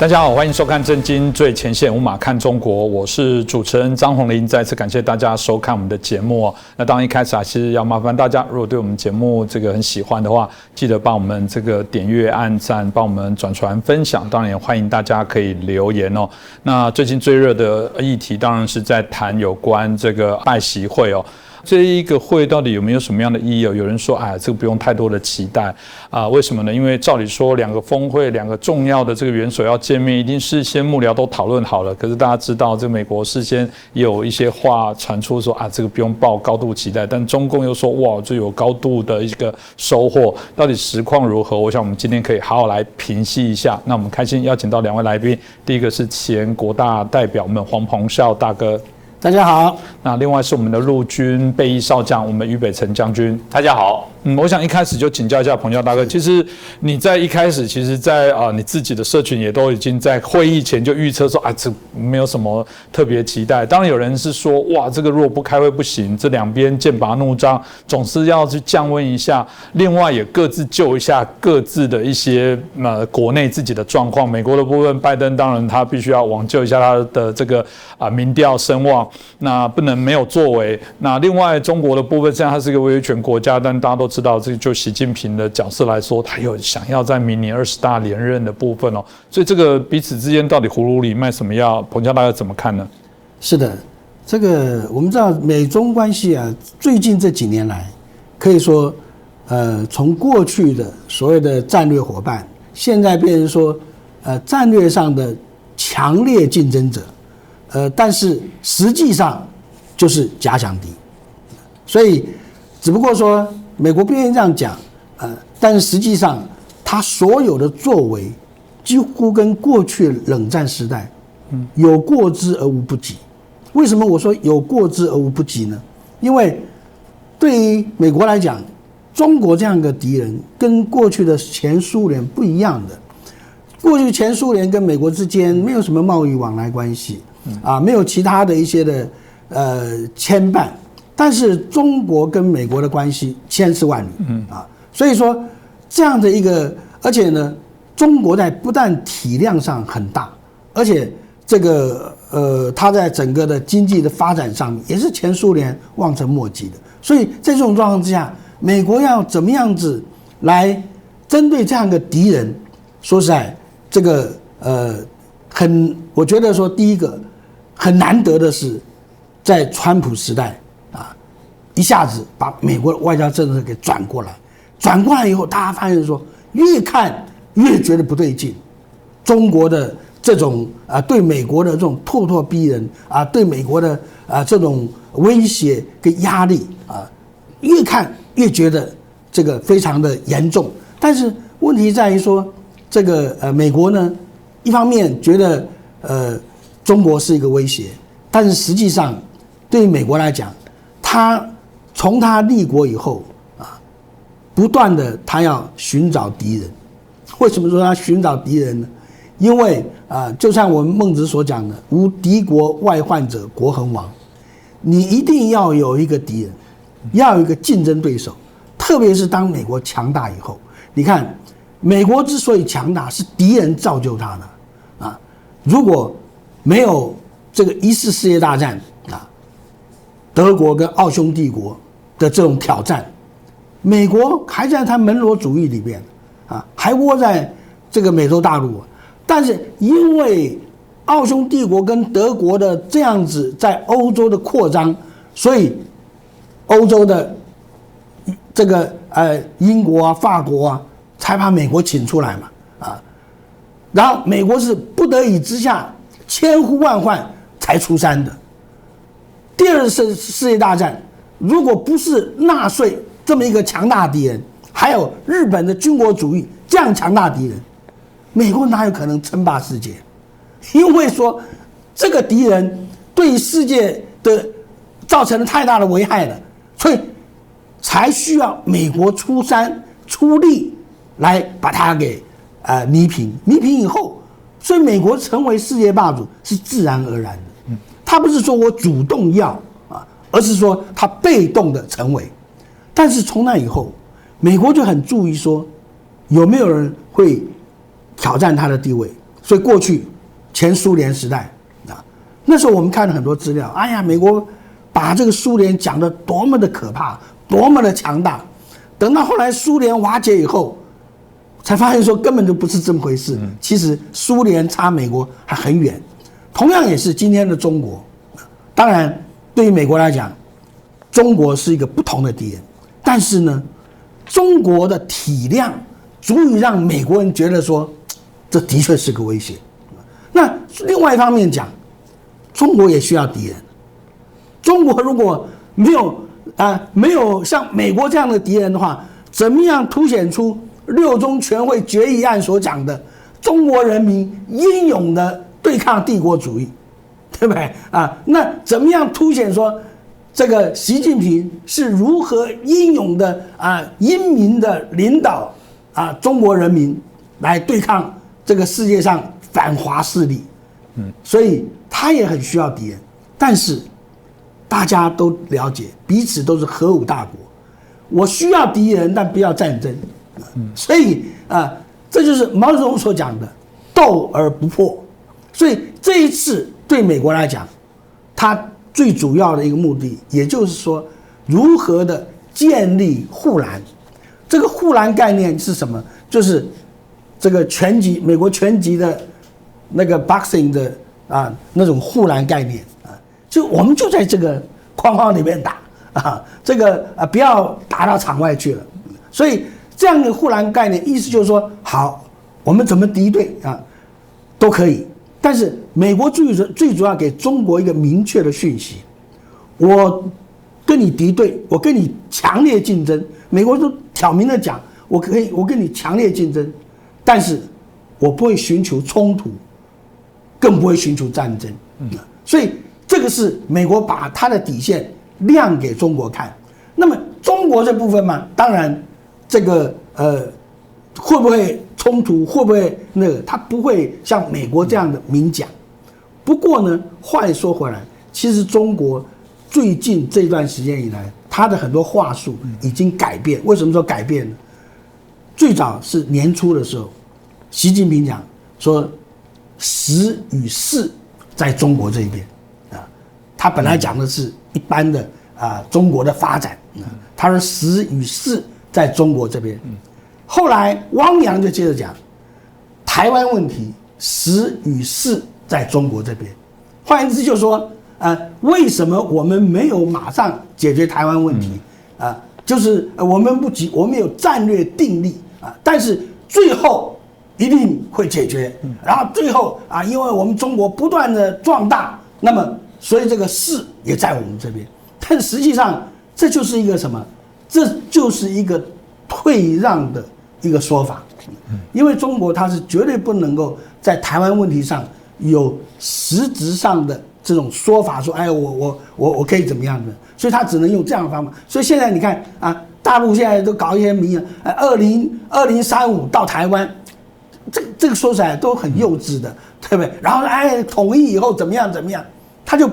[SPEAKER 1] 大家好，欢迎收看《震惊最前线》，无马看中国，我是主持人张宏林。再次感谢大家收看我们的节目。那当然一开始还是要麻烦大家，如果对我们节目这个很喜欢的话，记得帮我们这个点阅、按赞，帮我们转传分享。当然也欢迎大家可以留言哦。那最近最热的议题当然是在谈有关这个拜习会哦。这一个会到底有没有什么样的意义？有人说，哎，这个不用太多的期待啊？为什么呢？因为照理说，两个峰会，两个重要的这个元首要见面，一定事先幕僚都讨论好了。可是大家知道，这美国事先有一些话传出说啊，这个不用抱高度期待。但中共又说，哇，这有高度的一个收获。到底实况如何？我想我们今天可以好好来评析一下。那我们开心邀请到两位来宾，第一个是前国大代表们黄鹏孝大哥。
[SPEAKER 3] 大家好，
[SPEAKER 1] 那另外是我们的陆军备役少将，我们俞北辰将军。
[SPEAKER 4] 大家好。
[SPEAKER 1] 嗯，我想一开始就请教一下彭教大哥，其实你在一开始，其实，在啊你自己的社群也都已经在会议前就预测说啊，这没有什么特别期待。当然有人是说，哇，这个如果不开会不行，这两边剑拔弩张，总是要去降温一下。另外也各自救一下各自的一些呃国内自己的状况。美国的部分，拜登当然他必须要挽救一下他的这个啊民调声望，那不能没有作为。那另外中国的部分，虽然它是一个威权国家，但大家都。知道这就习近平的角色来说，他有想要在明年二十大连任的部分哦，所以这个彼此之间到底葫芦里卖什么药？彭家大家怎么看呢？
[SPEAKER 3] 是的，这个我们知道美中关系啊，最近这几年来，可以说，呃，从过去的所谓的战略伙伴，现在变成说，呃，战略上的强烈竞争者，呃，但是实际上就是假想敌，所以只不过说。美国不愿意这样讲，呃，但是实际上，他所有的作为，几乎跟过去冷战时代，嗯，有过之而无不及。为什么我说有过之而无不及呢？因为对于美国来讲，中国这样一个敌人，跟过去的前苏联不一样的。过去前苏联跟美国之间没有什么贸易往来关系，啊，没有其他的一些的呃牵绊。但是中国跟美国的关系千丝万缕，嗯啊，所以说这样的一个，而且呢，中国在不但体量上很大，而且这个呃，它在整个的经济的发展上面也是前苏联望尘莫及的。所以在这种状况之下，美国要怎么样子来针对这样一个敌人？说实在，这个呃，很，我觉得说第一个很难得的是，在川普时代。一下子把美国的外交政策给转过来，转过来以后，大家发现说，越看越觉得不对劲。中国的这种啊，对美国的这种咄咄逼人啊，对美国的啊这种威胁跟压力啊，越看越觉得这个非常的严重。但是问题在于说，这个呃，美国呢，一方面觉得呃中国是一个威胁，但是实际上对于美国来讲，他。从他立国以后啊，不断的他要寻找敌人。为什么说他寻找敌人呢？因为啊，就像我们孟子所讲的“无敌国外患者，国恒亡”。你一定要有一个敌人，要有一个竞争对手。特别是当美国强大以后，你看，美国之所以强大，是敌人造就他的啊。如果没有这个一次世界大战啊，德国跟奥匈帝国。的这种挑战，美国还在他门罗主义里边，啊，还窝在这个美洲大陆，但是因为奥匈帝国跟德国的这样子在欧洲的扩张，所以欧洲的这个呃英国啊、法国啊，才把美国请出来嘛，啊，然后美国是不得已之下千呼万唤才出山的。第二次世界大战。如果不是纳粹这么一个强大敌人，还有日本的军国主义这样强大敌人，美国哪有可能称霸世界？因为说这个敌人对世界的造成了太大的危害了，所以才需要美国出山出力来把它给呃弥平。弥平以后，所以美国成为世界霸主是自然而然的。嗯，他不是说我主动要。而是说他被动的成为，但是从那以后，美国就很注意说，有没有人会挑战他的地位。所以过去前苏联时代啊，那时候我们看了很多资料，哎呀，美国把这个苏联讲的多么的可怕，多么的强大。等到后来苏联瓦解以后，才发现说根本就不是这么回事。其实苏联差美国还很远。同样也是今天的中国，当然。对于美国来讲，中国是一个不同的敌人，但是呢，中国的体量足以让美国人觉得说，这的确是个威胁。那另外一方面讲，中国也需要敌人。中国如果没有啊没有像美国这样的敌人的话，怎么样凸显出六中全会决议案所讲的中国人民英勇的对抗帝国主义，对不对啊？那怎么样凸显说这个习近平是如何英勇的啊英明的领导啊中国人民来对抗这个世界上反华势力？嗯，所以他也很需要敌人，但是。大家都了解，彼此都是核武大国。我需要敌人，但不要战争。所以啊，这就是毛泽东所讲的“斗而不破”。所以这一次对美国来讲，它最主要的一个目的，也就是说，如何的建立护栏。这个护栏概念是什么？就是这个拳击，美国拳击的那个 boxing 的啊那种护栏概念啊。就我们就在这个框框里面打啊，这个啊不要打到场外去了。所以这样的护栏概念，意思就是说，好，我们怎么敌对啊，都可以。但是美国最主最主要给中国一个明确的讯息：我跟你敌对，我跟你强烈竞争。美国都挑明的讲，我可以我跟你强烈竞争，但是我不会寻求冲突，更不会寻求战争。嗯，所以。这个是美国把它的底线亮给中国看，那么中国这部分嘛，当然，这个呃，会不会冲突，会不会那个，他不会像美国这样的明讲。不过呢，话又说回来，其实中国最近这段时间以来，他的很多话术已经改变。为什么说改变呢？最早是年初的时候，习近平讲说，时与势在中国这一边啊。他本来讲的是一般的啊，中国的发展。他说时与势在中国这边。后来汪洋就接着讲，台湾问题时与势在中国这边。换言之，就是说呃，为什么我们没有马上解决台湾问题啊？就是我们不急，我们有战略定力啊，但是最后一定会解决。然后最后啊，因为我们中国不断的壮大，那么。所以这个势也在我们这边，但实际上这就是一个什么？这就是一个退让的一个说法。因为中国它是绝对不能够在台湾问题上有实质上的这种说法，说哎，我我我我可以怎么样的？所以他只能用这样的方法。所以现在你看啊，大陆现在都搞一些名言，哎，二零二零三五到台湾，这这个说起来都很幼稚的，对不对？然后哎，统一以后怎么样怎么样？他就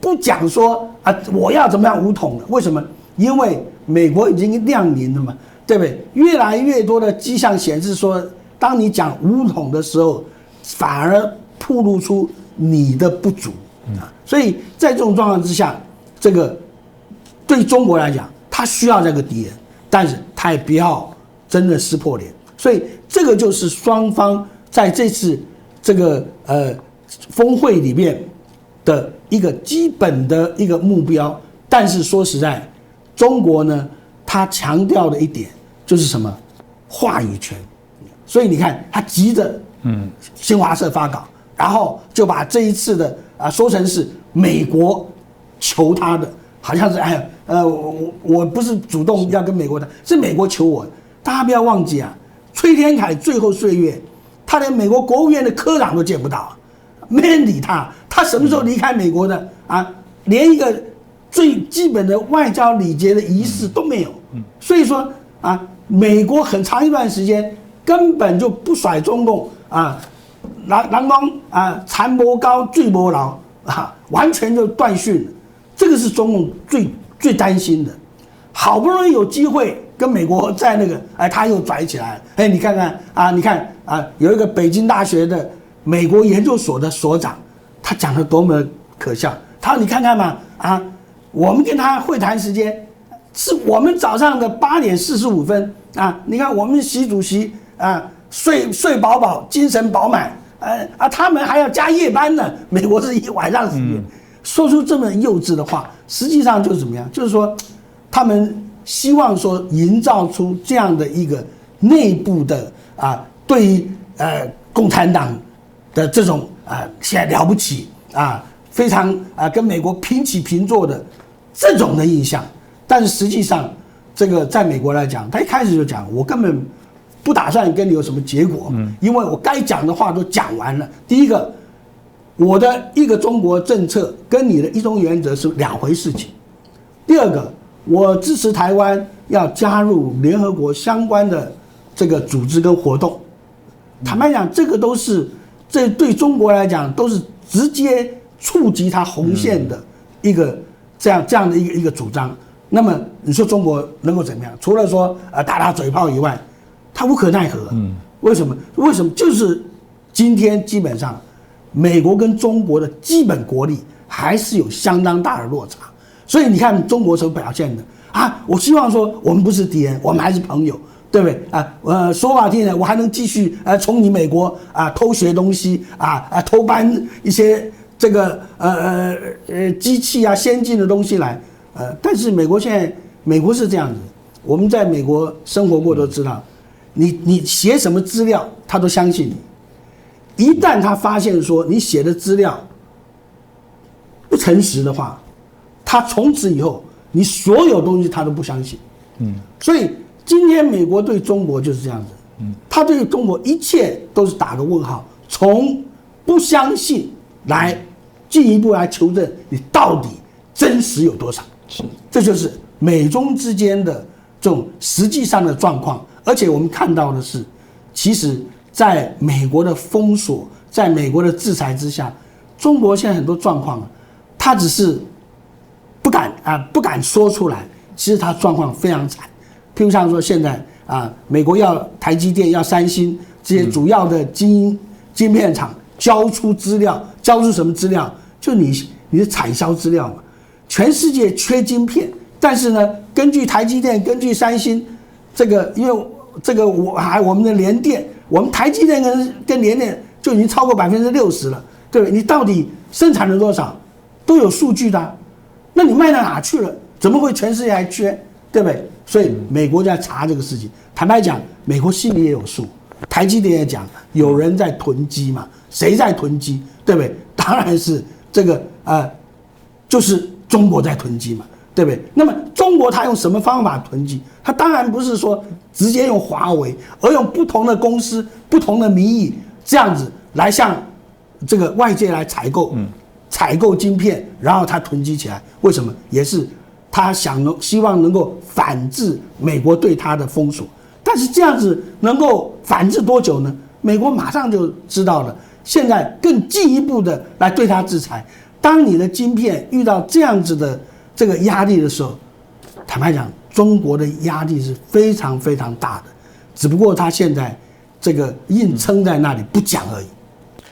[SPEAKER 3] 不讲说啊，我要怎么样武统了？为什么？因为美国已经亮明了嘛，对不对？越来越多的迹象显示说，当你讲武统的时候，反而暴露出你的不足啊。所以在这种状况之下，这个对中国来讲，他需要这个敌人，但是他也不要真的撕破脸。所以这个就是双方在这次这个呃峰会里面。的一个基本的一个目标，但是说实在，中国呢，他强调的一点就是什么话语权，所以你看他急着，嗯，新华社发稿，然后就把这一次的啊说成是美国求他的，好像是哎呃我我不是主动要跟美国的，是美国求我，大家不要忘记啊，崔天凯最后岁月，他连美国国务院的科长都见不到。没人理他，他什么时候离开美国的啊？连一个最基本的外交礼节的仪式都没有。所以说啊，美国很长一段时间根本就不甩中共啊，南南方啊，残波高，坠波牢啊，完全就断讯了。这个是中共最最担心的。好不容易有机会跟美国在那个，哎，他又拽起来。哎，你看看啊，你看啊，有一个北京大学的。美国研究所的所长，他讲的多么可笑！他说：“你看看嘛，啊，我们跟他会谈时间是我们早上的八点四十五分啊，你看我们习主席啊睡睡饱饱，精神饱满，呃啊，他们还要加夜班呢。美国是一晚上时间，说出这么幼稚的话，实际上就是怎么样？就是说，他们希望说营造出这样的一个内部的啊，对于呃共产党的这种啊，现在了不起啊，非常啊跟美国平起平坐的这种的印象。但是实际上，这个在美国来讲，他一开始就讲，我根本不打算跟你有什么结果，嗯，因为我该讲的话都讲完了。第一个。我的一个中国政策跟你的一中原则是两回事情。第二个，我支持台湾要加入联合国相关的这个组织跟活动。坦白讲，这个都是这对中国来讲都是直接触及它红线的一个这样这样的一个一个主张。那么你说中国能够怎么样？除了说呃打打嘴炮以外，他无可奈何。嗯，为什么？为什么？就是今天基本上。美国跟中国的基本国力还是有相当大的落差，所以你看中国所表现的啊，我希望说我们不是敌人，我们还是朋友，对不对啊？呃，说话听的，我还能继续呃从你美国啊偷学东西啊啊偷搬一些这个呃呃呃机器啊先进的东西来，呃，但是美国现在美国是这样子，我们在美国生活过都知道，你你写什么资料，他都相信你。一旦他发现说你写的资料不诚实的话，他从此以后你所有东西他都不相信。嗯，所以今天美国对中国就是这样子。嗯，他对中国一切都是打个问号，从不相信来进一步来求证你到底真实有多少。是，这就是美中之间的这种实际上的状况。而且我们看到的是，其实。在美国的封锁，在美国的制裁之下，中国现在很多状况，他只是不敢啊，不敢说出来。其实他状况非常惨。譬如像说现在啊，美国要台积电、要三星这些主要的晶晶片厂交出资料，交出什么资料？就你你的产销资料嘛。全世界缺晶片，但是呢，根据台积电、根据三星，这个因为这个我还我们的联电。我们台积电跟跟联电就已经超过百分之六十了，对不对？你到底生产了多少，都有数据的。那你卖到哪去了？怎么会全世界还缺，对不对？所以美国在查这个事情。坦白讲，美国心里也有数。台积电也讲，有人在囤积嘛？谁在囤积，对不对？当然是这个呃，就是中国在囤积嘛。对不对？那么中国它用什么方法囤积？它当然不是说直接用华为，而用不同的公司、不同的名义这样子来向这个外界来采购，采购晶片，然后它囤积起来。为什么？也是他想能希望能够反制美国对它的封锁。但是这样子能够反制多久呢？美国马上就知道了，现在更进一步的来对它制裁。当你的晶片遇到这样子的。这个压力的时候，坦白讲，中国的压力是非常非常大的，只不过他现在这个硬撑在那里不讲而已。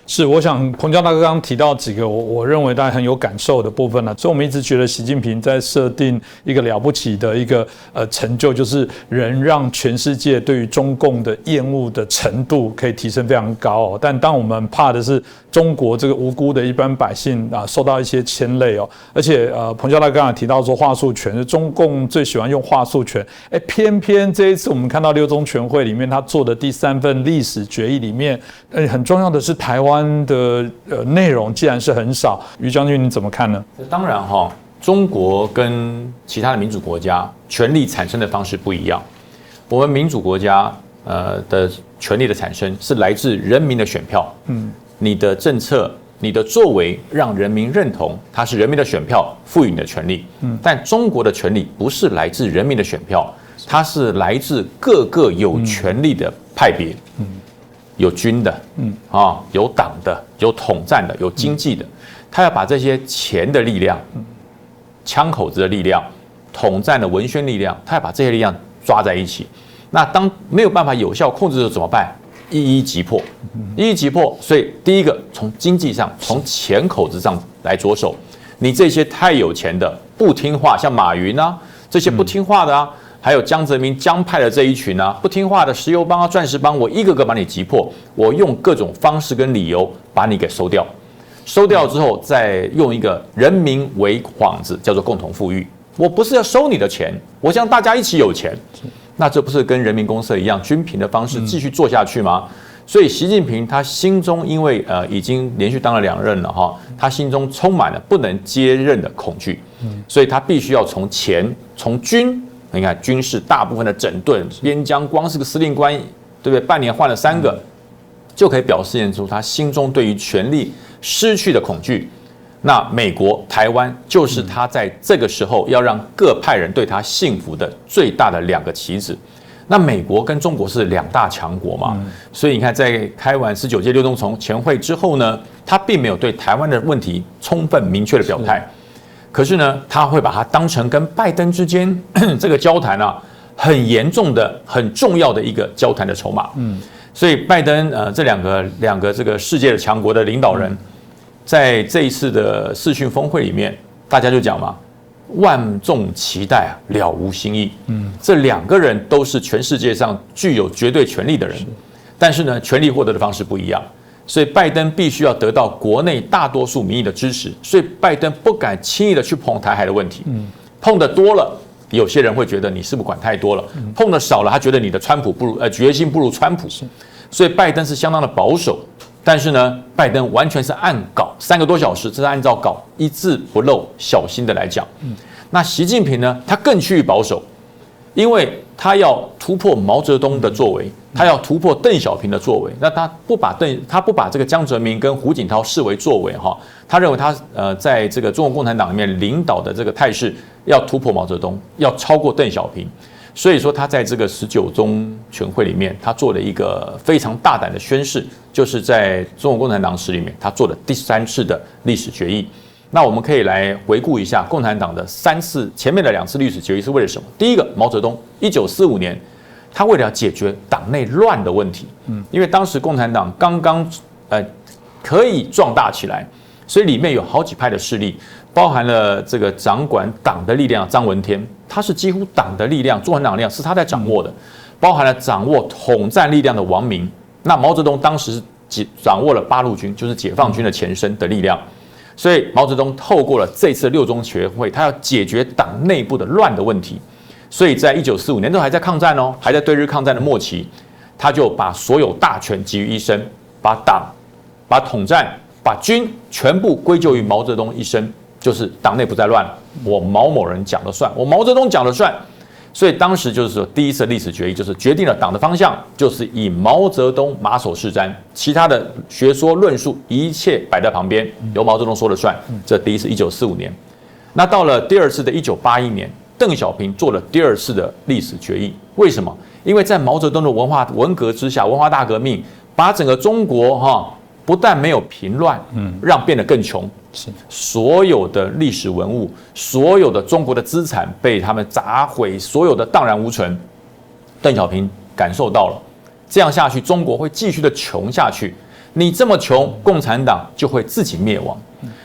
[SPEAKER 1] 是，我想彭教大哥刚刚提到几个我我认为大家很有感受的部分呢，所以我们一直觉得习近平在设定一个了不起的一个呃成就，就是人让全世界对于中共的厌恶的程度可以提升非常高。但当我们怕的是中国这个无辜的一般百姓啊受到一些牵累哦，而且呃彭教大哥刚才提到说话术权是中共最喜欢用话术权，哎，偏偏这一次我们看到六中全会里面他做的第三份历史决议里面，呃很重要的是台湾。的呃内容既然是很少，于将军你怎么看呢？
[SPEAKER 4] 当然哈，中国跟其他的民主国家权力产生的方式不一样。我们民主国家呃的权力的产生是来自人民的选票，嗯，你的政策、你的作为让人民认同，它是人民的选票赋予你的权利，嗯，但中国的权利不是来自人民的选票，它是来自各个有权力的派别，嗯。有军的，嗯。啊，有党的，有统战的，有经济的，他要把这些钱的力量、枪口子的力量、统战的文宣力量，他要把这些力量抓在一起。那当没有办法有效控制的时候怎么办？一一击破，一一击破。所以第一个从经济上，从钱口子上来着手。你这些太有钱的不听话，像马云啊这些不听话的啊。还有江泽民江派的这一群啊，不听话的石油帮啊、钻石帮，我一个个把你击破，我用各种方式跟理由把你给收掉。收掉之后再用一个人民为幌子，叫做共同富裕。我不是要收你的钱，我想大家一起有钱，那这不是跟人民公社一样均平的方式继续做下去吗？所以习近平他心中因为呃已经连续当了两任了哈，他心中充满了不能接任的恐惧，所以他必须要从钱从军，你看军事大部分的整顿，边疆光是个司令官，对不对？半年换了三个，就可以表现出他心中对于权力失去的恐惧。那美国、台湾就是他在这个时候要让各派人对他信服的最大的两个棋子。那美国跟中国是两大强国嘛，所以你看，在开完十九届六中从全会之后呢，他并没有对台湾的问题充分明确的表态。可是呢，他会把它当成跟拜登之间 这个交谈啊，很严重的、很重要的一个交谈的筹码。嗯，所以拜登呃，这两个两个这个世界的强国的领导人。在这一次的视讯峰会里面，大家就讲嘛，万众期待啊，了无新意。嗯，这两个人都是全世界上具有绝对权力的人，但是呢，权力获得的方式不一样，所以拜登必须要得到国内大多数民意的支持，所以拜登不敢轻易的去碰台海的问题。嗯，碰的多了，有些人会觉得你是不是管太多了；碰的少了，他觉得你的川普不如呃决心不如川普。所以拜登是相当的保守。但是呢，拜登完全是按稿，三个多小时，这是按照稿一字不漏、小心的来讲。那习近平呢，他更趋于保守，因为他要突破毛泽东的作为，他要突破邓小平的作为。那他不把邓，他不把这个江泽民跟胡锦涛视为作为哈，他认为他呃，在这个中国共产党里面领导的这个态势要突破毛泽东，要超过邓小平。所以说，他在这个十九中全会里面，他做了一个非常大胆的宣誓，就是在中国共产党史里面，他做的第三次的历史决议。那我们可以来回顾一下共产党的三次前面的两次历史决议是为了什么？第一个，毛泽东一九四五年，他为了解决党内乱的问题，嗯，因为当时共产党刚刚呃可以壮大起来，所以里面有好几派的势力。包含了这个掌管党的力量，张闻天，他是几乎党的力量，中国党力量是他在掌握的。包含了掌握统战力量的王明，那毛泽东当时解掌握了八路军，就是解放军的前身的力量。所以毛泽东透过了这次六中全会，他要解决党内部的乱的问题。所以在一九四五年都还在抗战哦，还在对日抗战的末期，他就把所有大权集于一身，把党、把统战、把军全部归咎于毛泽东一身。就是党内不再乱，我毛某人讲了算，我毛泽东讲了算，所以当时就是说第一次历史决议就是决定了党的方向，就是以毛泽东马首是瞻，其他的学说论述一切摆在旁边，由毛泽东说了算。这第一次一九四五年，那到了第二次的一九八一年，邓小平做了第二次的历史决议，为什么？因为在毛泽东的文化文革之下，文化大革命把整个中国哈不但没有平乱，嗯，让变得更穷。所有的历史文物，所有的中国的资产被他们砸毁，所有的荡然无存。邓小平感受到了，这样下去，中国会继续的穷下去。你这么穷，共产党就会自己灭亡。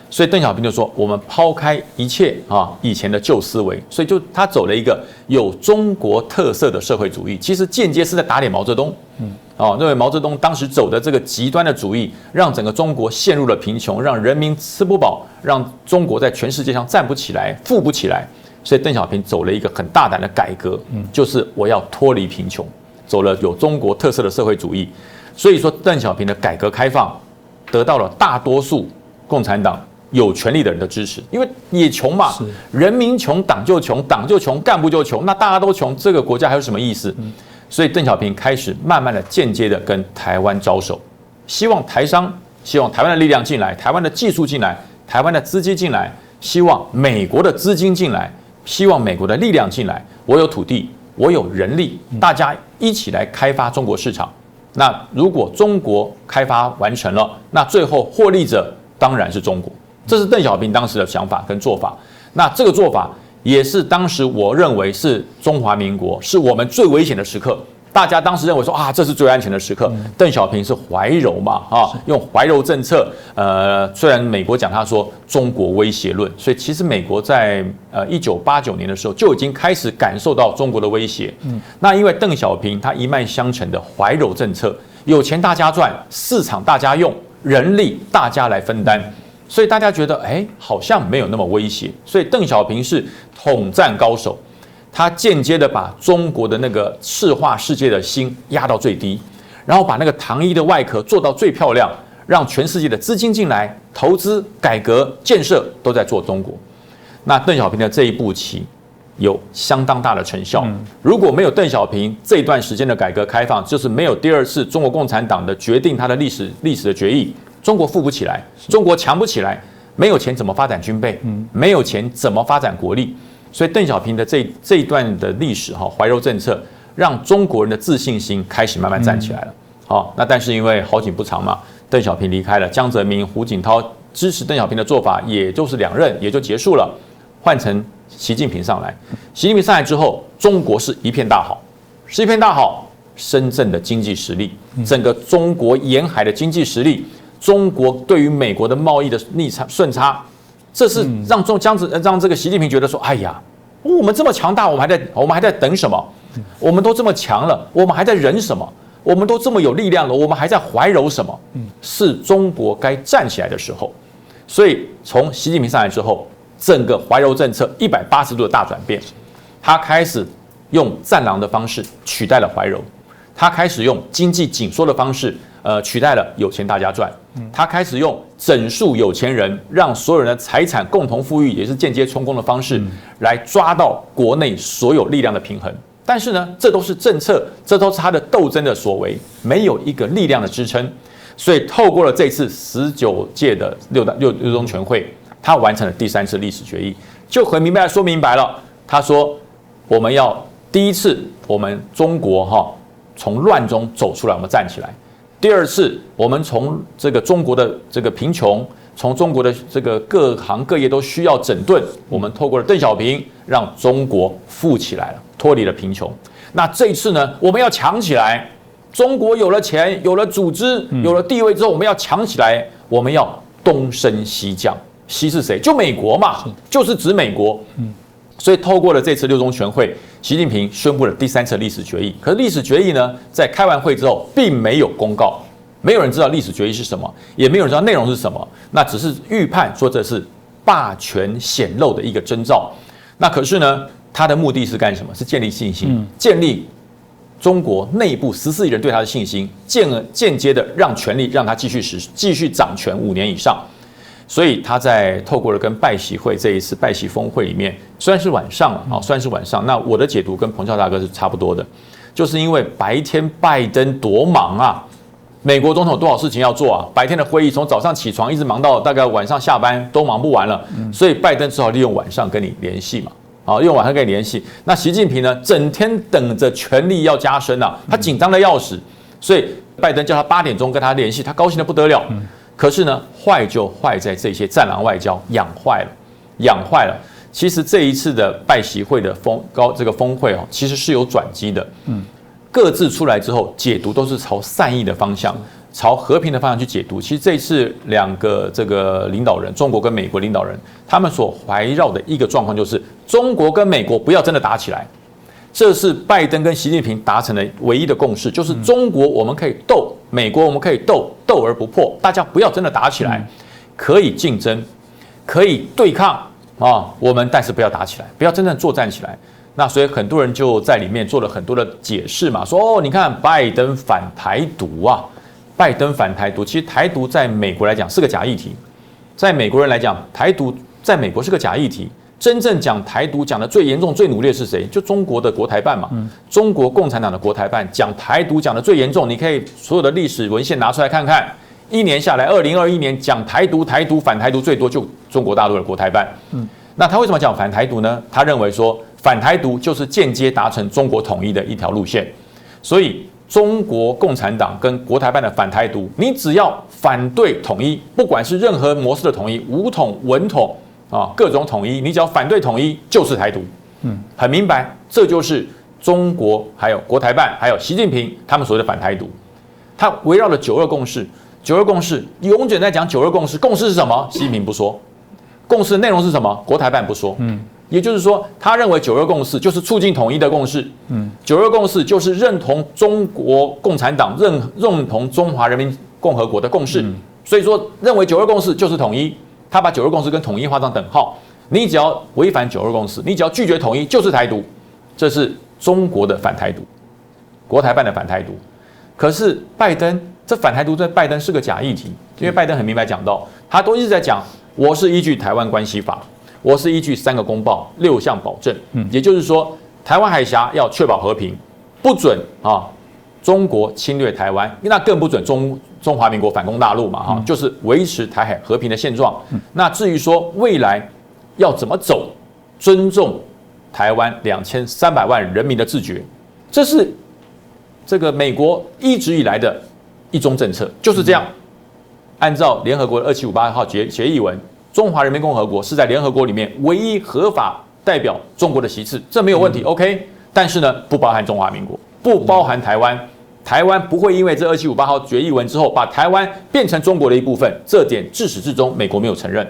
[SPEAKER 4] 所以邓小平就说：“我们抛开一切啊，以前的旧思维。”所以就他走了一个有中国特色的社会主义，其实间接是在打脸毛泽东。嗯。哦，认为毛泽东当时走的这个极端的主义，让整个中国陷入了贫穷，让人民吃不饱，让中国在全世界上站不起来、富不起来。所以邓小平走了一个很大胆的改革，嗯，就是我要脱离贫穷，走了有中国特色的社会主义。所以说，邓小平的改革开放得到了大多数共产党有权力的人的支持，因为也穷嘛，人民穷，党就穷，党就穷，干部就穷，那大家都穷，这个国家还有什么意思？所以邓小平开始慢慢的、间接的跟台湾招手，希望台商、希望台湾的力量进来，台湾的技术进来，台湾的资金进来，希望美国的资金进来，希望美国的力量进来。我有土地，我有人力，大家一起来开发中国市场。那如果中国开发完成了，那最后获利者当然是中国。这是邓小平当时的想法跟做法。那这个做法。也是当时我认为是中华民国是我们最危险的时刻，大家当时认为说啊，这是最安全的时刻。邓小平是怀柔嘛，啊，用怀柔政策。呃，虽然美国讲他说中国威胁论，所以其实美国在呃一九八九年的时候就已经开始感受到中国的威胁。嗯，那因为邓小平他一脉相承的怀柔政策，有钱大家赚，市场大家用，人力大家来分担。所以大家觉得，哎，好像没有那么威胁。所以邓小平是统战高手，他间接的把中国的那个赤化世界的心压到最低，然后把那个糖衣的外壳做到最漂亮，让全世界的资金进来投资、改革、建设都在做中国。那邓小平的这一步棋有相当大的成效。如果没有邓小平这段时间的改革开放，就是没有第二次中国共产党的决定，他的历史历史的决议，中国富不起来，中国强不起来，没有钱怎么发展军备？嗯没有钱怎么发展国力？所以邓小平的这这一段的历史哈，怀柔政策让中国人的自信心开始慢慢站起来了。好，那但是因为好景不长嘛，邓小平离开了，江泽民、胡锦涛支持邓小平的做法，也就是两任也就结束了。换成习近平上来，习近平上来之后，中国是一片大好，是一片大好。深圳的经济实力，整个中国沿海的经济实力，中国对于美国的贸易的逆差顺差，这是让中江子让这个习近平觉得说，哎呀，我们这么强大，我们还在我们还在等什么？我们都这么强了，我们还在忍什么？我们都这么有力量了，我们还在怀柔什么？是中国该站起来的时候。所以从习近平上来之后。整个怀柔政策一百八十度的大转变，他开始用战狼的方式取代了怀柔，他开始用经济紧缩的方式，呃，取代了有钱大家赚，他开始用整数有钱人，让所有人的财产共同富裕，也是间接充公的方式，来抓到国内所有力量的平衡。但是呢，这都是政策，这都是他的斗争的所为，没有一个力量的支撑。所以透过了这次十九届的六大六六中全会。他完成了第三次历史决议，就很明白说明白了。他说：“我们要第一次，我们中国哈从乱中走出来，我们站起来；第二次，我们从这个中国的这个贫穷，从中国的这个各行各业都需要整顿，我们透过了邓小平，让中国富起来了，脱离了贫穷。那这一次呢，我们要强起来。中国有了钱，有了组织，有了地位之后，我们要强起来，我们要东升西降。”西是谁？就美国嘛，就是指美国。嗯，所以透过了这次六中全会，习近平宣布了第三次历史决议。可是历史决议呢，在开完会之后，并没有公告，没有人知道历史决议是什么，也没有人知道内容是什么。那只是预判说这是霸权显露的一个征兆。那可是呢，他的目的是干什么？是建立信心，建立中国内部十四亿人对他的信心，间间接的让权力让他继续实继续掌权五年以上。所以他在透过了跟拜习会这一次拜习峰会里面，虽然是晚上了啊，虽然是晚上，那我的解读跟彭笑大哥是差不多的，就是因为白天拜登多忙啊，美国总统多少事情要做啊，白天的会议从早上起床一直忙到大概晚上下班都忙不完了，所以拜登只好利用晚上跟你联系嘛，啊，用晚上跟你联系。那习近平呢，整天等着权力要加深啊，他紧张的要死，所以拜登叫他八点钟跟他联系，他高兴的不得了。可是呢，坏就坏在这些战狼外交养坏了，养坏了。其实这一次的拜习会的峰高这个峰会哦，其实是有转机的。嗯，各自出来之后解读都是朝善意的方向，朝和平的方向去解读。其实这一次两个这个领导人，中国跟美国领导人，他们所环绕的一个状况就是，中国跟美国不要真的打起来。这是拜登跟习近平达成的唯一的共识，就是中国我们可以斗，美国我们可以斗，斗而不破，大家不要真的打起来，可以竞争，可以对抗啊，我们但是不要打起来，不要真正作战起来。那所以很多人就在里面做了很多的解释嘛，说哦，你看拜登反台独啊，拜登反台独，其实台独在美国来讲是个假议题，在美国人来讲，台独在美国是个假议题。真正讲台独讲的最严重、最努力的是谁？就中国的国台办嘛。中国共产党的国台办讲台独讲的最严重，你可以所有的历史文献拿出来看看。一年下来，二零二一年讲台独、台独反台独最多就中国大陆的国台办。嗯，那他为什么讲反台独呢？他认为说反台独就是间接达成中国统一的一条路线。所以中国共产党跟国台办的反台独，你只要反对统一，不管是任何模式的统一，武统、文统。啊，各种统一，你只要反对统一就是台独，嗯，很明白，这就是中国还有国台办还有习近平他们所谓的反台独，他围绕了九二共识，九二共识永远在讲九二共识，共识是什么？习近平不说，共识的内容是什么？国台办不说，嗯，也就是说，他认为九二共识就是促进统一的共识，嗯，九二共识就是认同中国共产党认认同中华人民共和国的共识，所以说认为九二共识就是统一。他把九二共识跟统一画上等号。你只要违反九二共识，你只要拒绝统一，就是台独。这是中国的反台独，国台办的反台独。可是拜登这反台独，这拜登是个假议题，因为拜登很明白讲到，他都一直在讲，我是依据台湾关系法，我是依据三个公报、六项保证，嗯，也就是说，台湾海峡要确保和平，不准啊中国侵略台湾，那更不准中中华民国反攻大陆嘛，哈，就是维持台海和平的现状。那至于说未来要怎么走，尊重台湾两千三百万人民的自觉，这是这个美国一直以来的一中政策，就是这样。按照联合国的二七五八号决决议文，中华人民共和国是在联合国里面唯一合法代表中国的席次，这没有问题。OK，但是呢，不包含中华民国，不包含台湾。台湾不会因为这二七五八号决议文之后，把台湾变成中国的一部分，这点自始至终美国没有承认。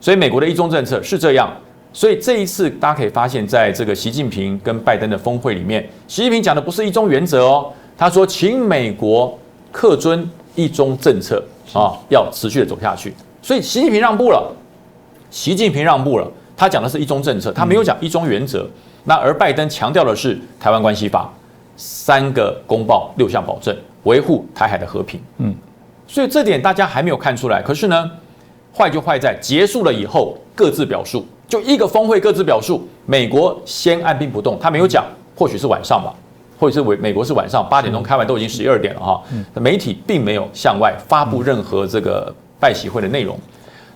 [SPEAKER 4] 所以美国的一中政策是这样。所以这一次大家可以发现，在这个习近平跟拜登的峰会里面，习近平讲的不是一中原则哦，他说请美国恪遵一中政策啊，要持续的走下去。所以习近平让步了，习近平让步了，他讲的是一中政策，他没有讲一中原则。那而拜登强调的是台湾关系法。三个公报，六项保证，维护台海的和平。嗯，所以这点大家还没有看出来。可是呢，坏就坏在结束了以后各自表述，就一个峰会各自表述。美国先按兵不动，他没有讲，或许是晚上吧，或者是美美国是晚上八点钟开完，都已经十一二点了哈。媒体并没有向外发布任何这个拜习会的内容，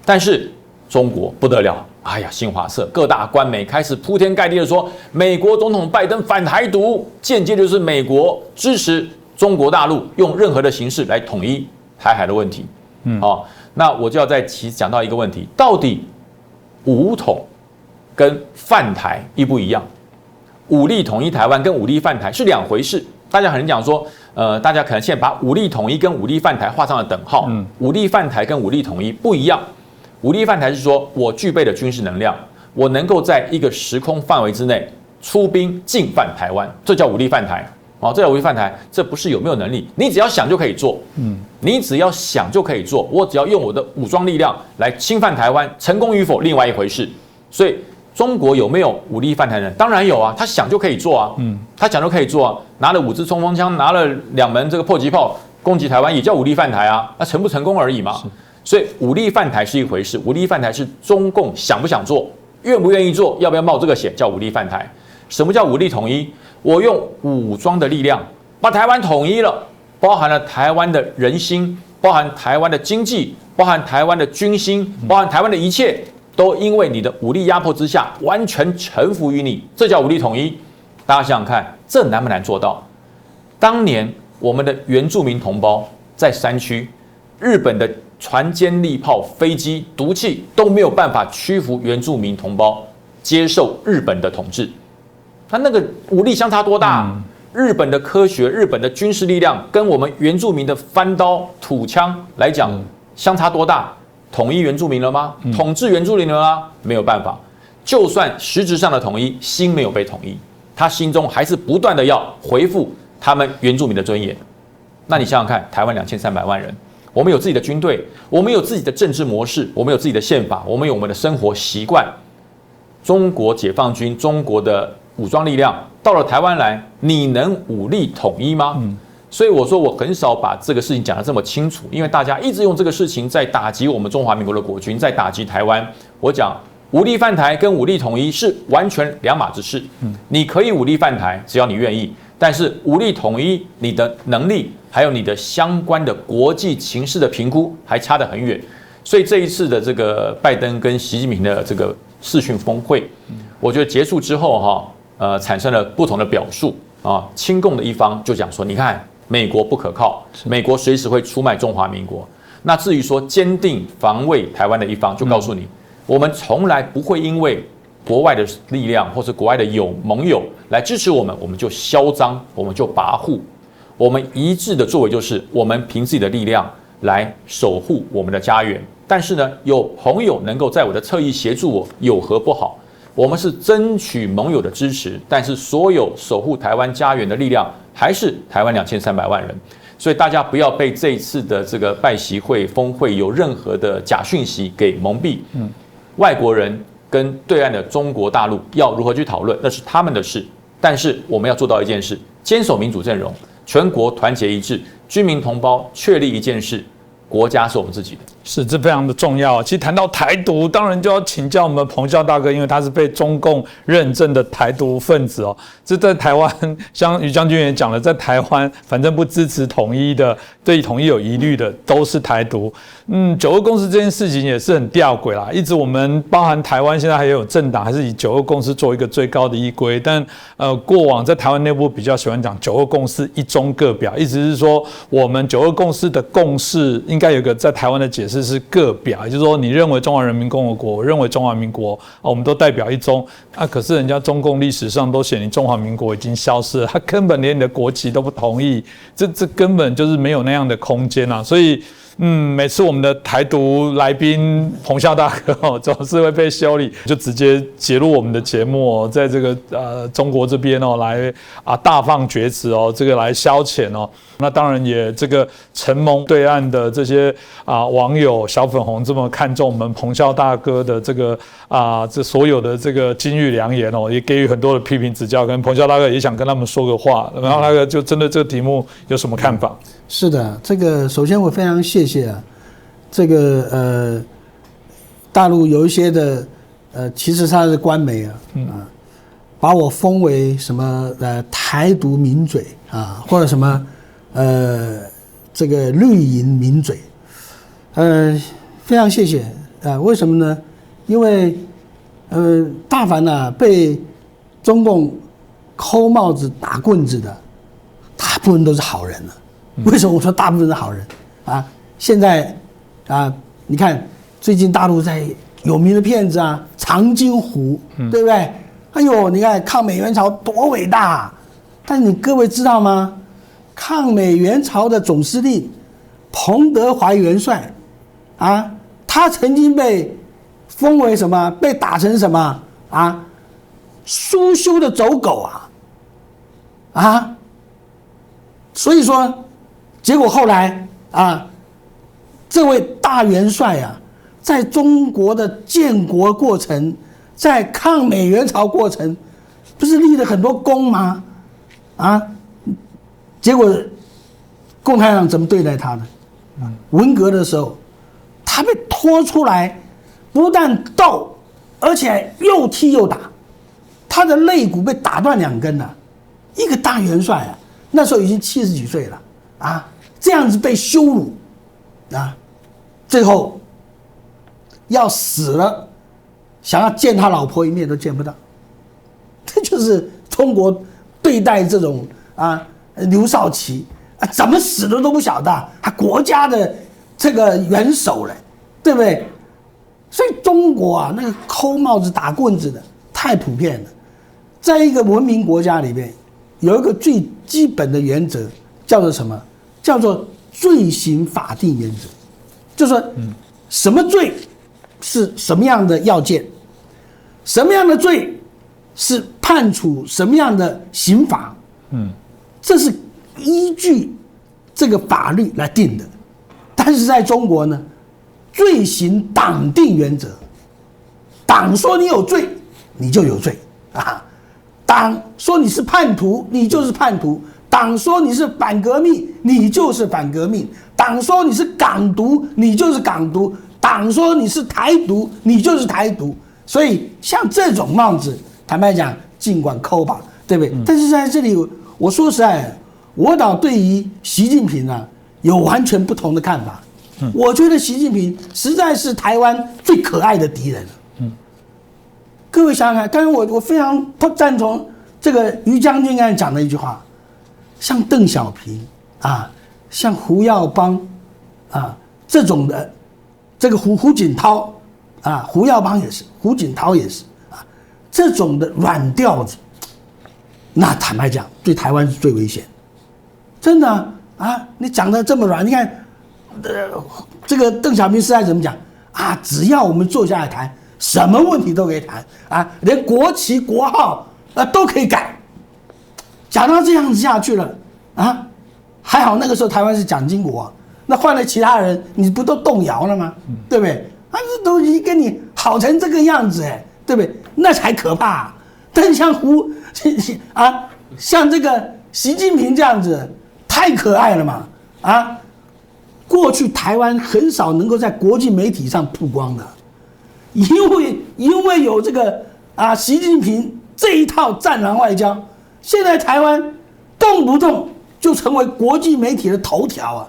[SPEAKER 4] 但是中国不得了。哎呀，新华社各大官媒开始铺天盖地的说，美国总统拜登反台独，间接就是美国支持中国大陆用任何的形式来统一台海的问题。嗯，好，那我就要再提讲到一个问题，到底武统跟犯台一不一样？武力统一台湾跟武力犯台是两回事。大家可能讲说，呃，大家可能现在把武力统一跟武力犯台画上了等号。嗯，武力犯台跟武力统一不一样。武力犯台是说，我具备的军事能量，我能够在一个时空范围之内出兵进犯台湾，这叫武力犯台。哦，这叫武力犯台，这不是有没有能力，你只要想就可以做。嗯，你只要想就可以做，我只要用我的武装力量来侵犯台湾，成功与否另外一回事。所以，中国有没有武力犯台呢？当然有啊，他想就可以做啊。嗯，他想就可以做啊，拿了五支冲锋枪，拿了两门这个迫击炮攻击台湾，也叫武力犯台啊。那成不成功而已嘛。所以武力犯台是一回事，武力犯台是中共想不想做，愿不愿意做，要不要冒这个险，叫武力犯台。什么叫武力统一？我用武装的力量把台湾统一了，包含了台湾的人心，包含台湾的经济，包含台湾的军心，包含台湾的一切，都因为你的武力压迫之下完全臣服于你，这叫武力统一。大家想想看，这难不难做到？当年我们的原住民同胞在山区，日本的。船坚利炮、飞机、毒气都没有办法屈服原住民同胞接受日本的统治，他那个武力相差多大？日本的科学、日本的军事力量跟我们原住民的翻刀、土枪来讲，相差多大？统一原住民了吗？统治原住民了吗？没有办法。就算实质上的统一，心没有被统一，他心中还是不断的要回复他们原住民的尊严。那你想想看，台湾两千三百万人。我们有自己的军队，我们有自己的政治模式，我们有自己的宪法，我们有我们的生活习惯。中国解放军、中国的武装力量到了台湾来，你能武力统一吗？嗯，所以我说我很少把这个事情讲得这么清楚，因为大家一直用这个事情在打击我们中华民国的国军，在打击台湾。我讲武力犯台跟武力统一是完全两码子事。嗯，你可以武力犯台，只要你愿意。但是武力统一，你的能力还有你的相关的国际情势的评估还差得很远，所以这一次的这个拜登跟习近平的这个视讯峰会，我觉得结束之后哈，呃，产生了不同的表述啊。亲共的一方就讲说，你看美国不可靠，美国随时会出卖中华民国。那至于说坚定防卫台湾的一方，就告诉你，我们从来不会因为。国外的力量，或是国外的友盟友来支持我们，我们就嚣张，我们就跋扈。我们一致的作为就是，我们凭自己的力量来守护我们的家园。但是呢，有朋友能够在我的侧翼协助我，有何不好？我们是争取盟友的支持，但是所有守护台湾家园的力量，还是台湾两千三百万人。所以大家不要被这一次的这个拜习会峰会有任何的假讯息给蒙蔽。嗯，外国人跟对岸的中国大陆要如何去讨论，那是他们的事。但是我们要做到一件事：坚守民主阵容，全国团结一致，居民同胞确立一件事。国家是我们自己的，
[SPEAKER 1] 是这非常的重要。其实谈到台独，当然就要请教我们彭教大哥，因为他是被中共认证的台独分子哦。这在台湾，像于将军也讲了，在台湾反正不支持统一的，对统一有疑虑的，都是台独。嗯，九二共识这件事情也是很吊诡啦。一直我们包含台湾现在还有政党，还是以九二共识做一个最高的依规。但呃，过往在台湾内部比较喜欢讲九二共识一中各表，意思是说我们九二共识的共识应该有个在台湾的解释是个表，也就是说你认为中华人民共和国，我认为中华民国啊，我们都代表一中啊。可是人家中共历史上都写你中华民国已经消失了，他根本连你的国旗都不同意，这这根本就是没有那样的空间啊，所以。嗯，每次我们的台独来宾彭笑大哥哦，总是会被修理，就直接揭露我们的节目哦，在这个呃中国这边哦，来啊大放厥词哦，这个来消遣哦。那当然也这个承蒙对岸的这些啊网友小粉红这么看重我们彭笑大哥的这个啊这所有的这个金玉良言哦，也给予很多的批评指教。跟彭笑大哥也想跟他们说个话，然后那个就针对这个题目有什么看法？
[SPEAKER 3] 是的，这个首先我非常谢谢啊，这个呃，大陆有一些的呃，其实他是官媒啊，啊，把我封为什么呃台独名嘴啊，或者什么呃这个绿营名嘴，呃，非常谢谢啊，为什么呢？因为呃，大凡呢被中共扣帽子打棍子的，大部分都是好人了。为什么我说大部分是好人啊？现在啊，你看最近大陆在有名的骗子啊，长津湖，对不对？哎呦，你看抗美援朝多伟大！但是你各位知道吗？抗美援朝的总司令彭德怀元帅啊，他曾经被封为什么？被打成什么啊？苏修的走狗啊！啊！所以说。结果后来啊，这位大元帅啊，在中国的建国过程，在抗美援朝过程，不是立了很多功吗？啊，结果共产党怎么对待他呢？文革的时候，他被拖出来，不但斗，而且又踢又打，他的肋骨被打断两根了。一个大元帅啊，那时候已经七十几岁了。啊，这样子被羞辱，啊，最后要死了，想要见他老婆一面都见不到，这就是中国对待这种啊刘少奇啊怎么死的都不晓得，他国家的这个元首嘞，对不对？所以中国啊那个抠帽子打棍子的太普遍了，在一个文明国家里面，有一个最基本的原则叫做什么？叫做罪刑法定原则，就说什么罪是什么样的要件，什么样的罪是判处什么样的刑罚，嗯，这是依据这个法律来定的。但是在中国呢，罪行党定原则，党说你有罪，你就有罪啊；党说你是叛徒，你就是叛徒。党说你是反革命，你就是反革命；党说你是港独，你就是港独；党说你是台独，你就是台独。所以像这种帽子，坦白讲，尽管扣吧，对不对？但是在这里，我说实在，我倒对于习近平啊，有完全不同的看法。我觉得习近平实在是台湾最可爱的敌人。嗯，各位想想看，刚才我我非常不赞同这个于将军刚才讲的一句话。像邓小平啊，像胡耀邦啊这种的，这个胡胡锦涛啊，胡耀邦也是，胡锦涛也是啊，这种的软调子，那坦白讲，对台湾是最危险。真的啊，你讲的这么软，你看，呃，这个邓小平时代怎么讲啊？只要我们坐下来谈，什么问题都可以谈啊，连国旗国号啊都可以改。讲到这样子下去了，啊，还好那个时候台湾是蒋经国、那换了其他人，你不都动摇了吗？对不对？啊，这都已经跟你好成这个样子，哎，对不对？那才可怕、但像胡 啊，像这个习近平这样子，太可爱了嘛！啊，过去台湾很少能够在国际媒体上曝光的，因为因为有这个啊，习近平这一套战狼外交，现在台湾动不动就成为国际媒体的头条啊，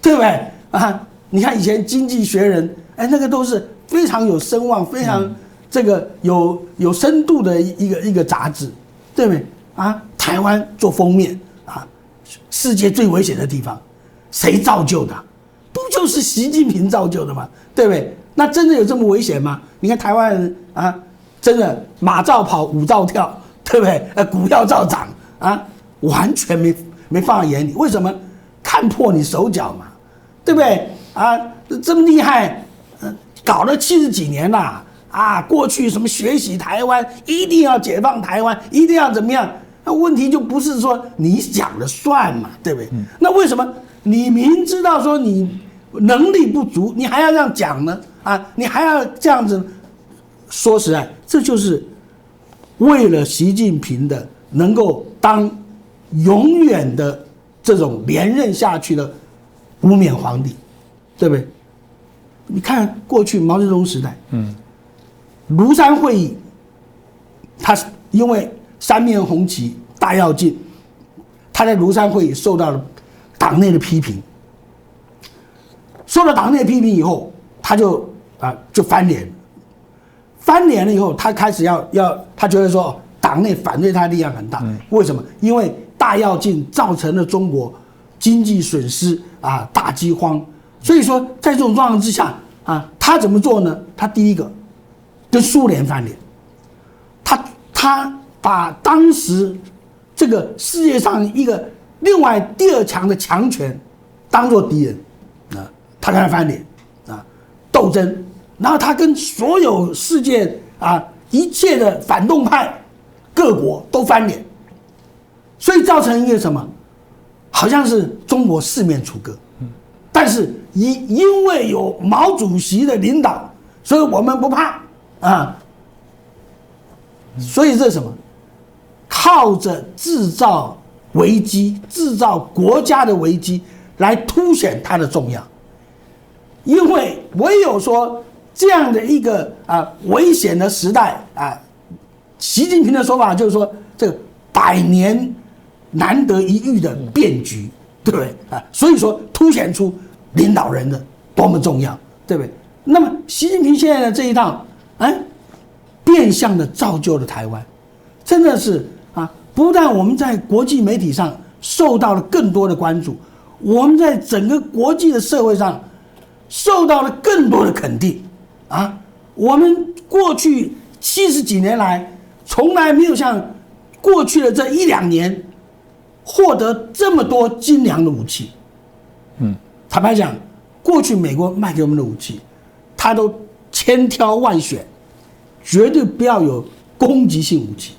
[SPEAKER 3] 对不对啊？你看以前《经济学人》，哎，那个都是非常有声望、非常这个有有深度的一个一个杂志，对不对啊？台湾做封面啊，世界最危险的地方，谁造就的？不就是习近平造就的吗？对不对？那真的有这么危险吗？你看台湾人啊，真的马照跑，舞照跳，对不对？呃，股票照涨啊，完全没没放在眼里。为什么？看破你手脚嘛，对不对？啊，这么厉害，嗯，搞了七十几年了啊！过去什么学习台湾，一定要解放台湾，一定要怎么样？那问题就不是说你讲了算嘛，对不对？那为什么你明知道说你能力不足，你还要这样讲呢？啊，你还要这样子？说实在，这就是为了习近平的能够当永远的这种连任下去的无冕皇帝，对不对？你看过去毛泽东时代，嗯，庐山会议，他因为三面红旗大跃进，他在庐山会议受到了党内的批评，受到党内批评以后，他就啊就翻脸，翻脸了以后，他开始要要，他觉得说党内反对他力量很大，为什么？因为大跃进造成了中国经济损失啊，大饥荒，所以说在这种状况之下啊，他怎么做呢？他第一个跟苏联翻脸，他他把当时这个世界上一个另外第二强的强权当做敌人啊，他跟他翻脸啊，斗争，然后他跟所有世界啊一切的反动派各国都翻脸，所以造成一个什么？好像是中国四面楚歌，但是因因为有毛主席的领导，所以我们不怕啊。所以这是什么？靠着制造危机、制造国家的危机来凸显它的重要。因为唯有说这样的一个啊危险的时代啊，习近平的说法就是说，这个百年难得一遇的变局，对不对啊？所以说凸显出领导人的多么重要，对不对？那么习近平现在的这一套，哎，变相的造就了台湾，真的是啊！不但我们在国际媒体上受到了更多的关注，我们在整个国际的社会上受到了更多的肯定啊！我们过去七十几年来，从来没有像过去的这一两年获得这么多精良的武器。嗯，坦白讲，过去美国卖给我们的武器，它都千挑万选。绝对不要有攻击性武器，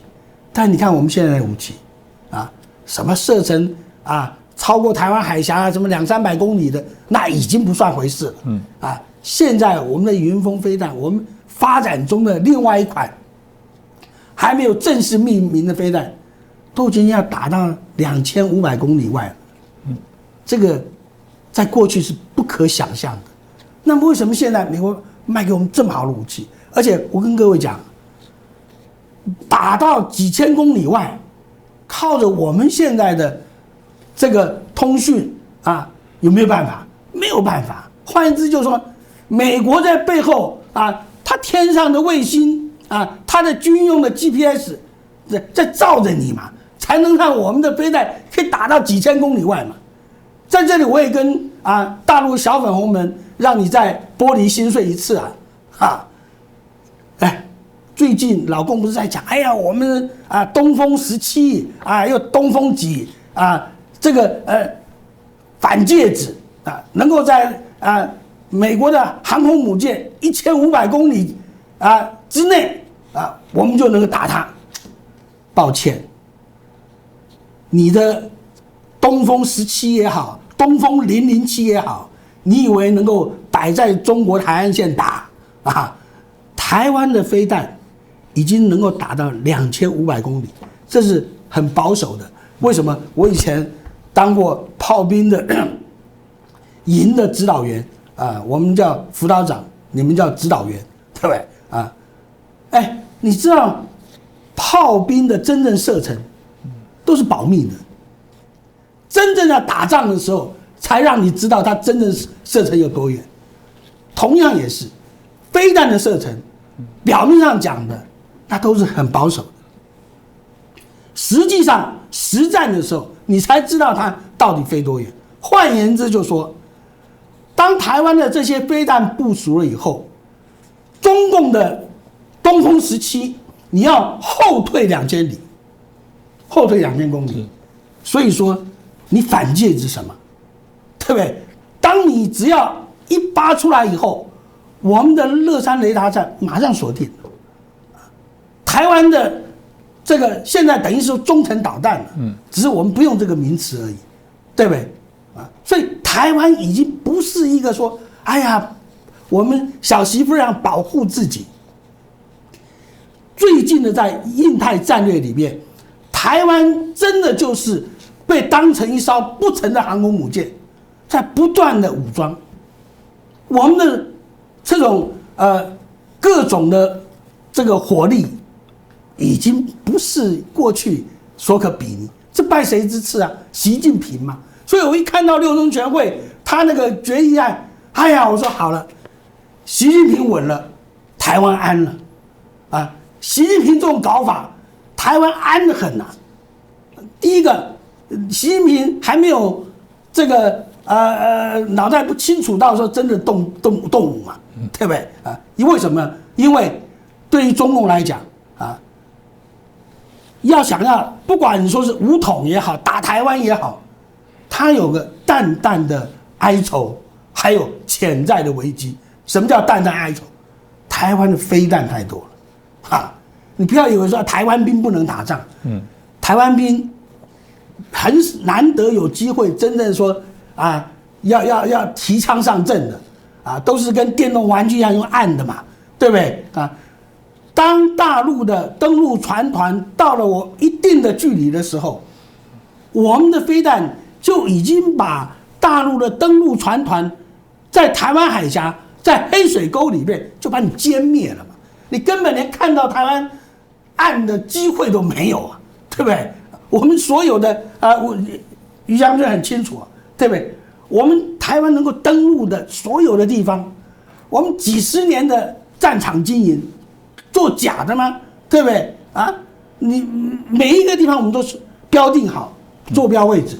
[SPEAKER 3] 但你看我们现在的武器，啊，什么射程啊超过台湾海峡啊，什么两三百公里的，那已经不算回事了。嗯，啊，现在我们的云峰飞弹，我们发展中的另外一款还没有正式命名的飞弹，都已经要打到两千五百公里外。嗯，这个在过去是不可想象的。那么为什么现在美国卖给我们这么好的武器？而且我跟各位讲，打到几千公里外，靠着我们现在的这个通讯啊，有没有办法？没有办法。换言之，就是说，美国在背后啊，它天上的卫星啊，它的军用的 GPS 在在照着你嘛，才能让我们的飞弹可以打到几千公里外嘛。在这里，我也跟啊大陆小粉红们，让你再玻璃心碎一次啊，哈。哎，最近老公不是在讲，哎呀，我们啊东风十七啊，又东风几啊，这个呃反戒指啊，能够在啊美国的航空母舰一千五百公里啊之内啊，我们就能够打它。抱歉，你的东风十七也好，东风零零七也好，你以为能够摆在中国海岸线打啊？台湾的飞弹已经能够打到两千五百公里，这是很保守的。为什么？我以前当过炮兵的 营的指导员啊，我们叫辅导长，你们叫指导员，对不对啊？哎，你知道炮兵的真正射程都是保密的，真正要打仗的时候才让你知道它真正射程有多远。同样也是飞弹的射程，表面上讲的那都是很保守的，实际上实战的时候你才知道它到底飞多远。换言之，就说当台湾的这些飞弹部署了以后，中共的东风十七，你要后退两千里，后退两千公里，所以说你反戒是什么？对不对？当你只要一发出来以后，我们的乐山雷达站马上锁定。台湾的这个现在等于是中程导弹了，嗯，只是我们不用这个名词而已，对不对？所以台湾已经不是一个说，哎呀，我们小媳妇要保护自己。最近的在印太战略里面，台湾真的就是被当成一艘不成的航空母舰，在不断的武装。我们的这种呃各种的这个火力，已经不是过去所可比拟。这拜谁之赐啊？习近平嘛。所以我一看到六中全会他那个决议案，哎呀，我说好了，习近平稳了，台湾安了，啊。习近平这种搞法，台湾安得很呐。第一个，习近平还没有这个呃呃脑袋不清楚到说真的动动动武嘛，对不对啊？因为什么？因为对于中共来讲啊，要想要不管你说是武统也好，打台湾也好，他有个淡淡的哀愁，还有潜在的危机。什么叫淡淡哀愁？台湾的飞弹太多了。啊，你不要以为说台湾兵不能打仗，嗯，台湾兵很难得有机会真正说啊，要要要提枪上阵的，啊，都是跟电动玩具一样用按的嘛，对不对啊？当大陆的登陆船团到了我一定的距离的时候，我们的飞弹就已经把大陆的登陆船团在台湾海峡、在黑水沟里面就把你歼灭了嘛。你根本连看到台湾岸的机会都没有啊，对不对？我们所有的啊，我于将军很清楚啊，对不对？我们台湾能够登陆的所有的地方，我们几十年的战场经营，做假的吗？对不对？啊，你每一个地方我们都是标定好坐标位置，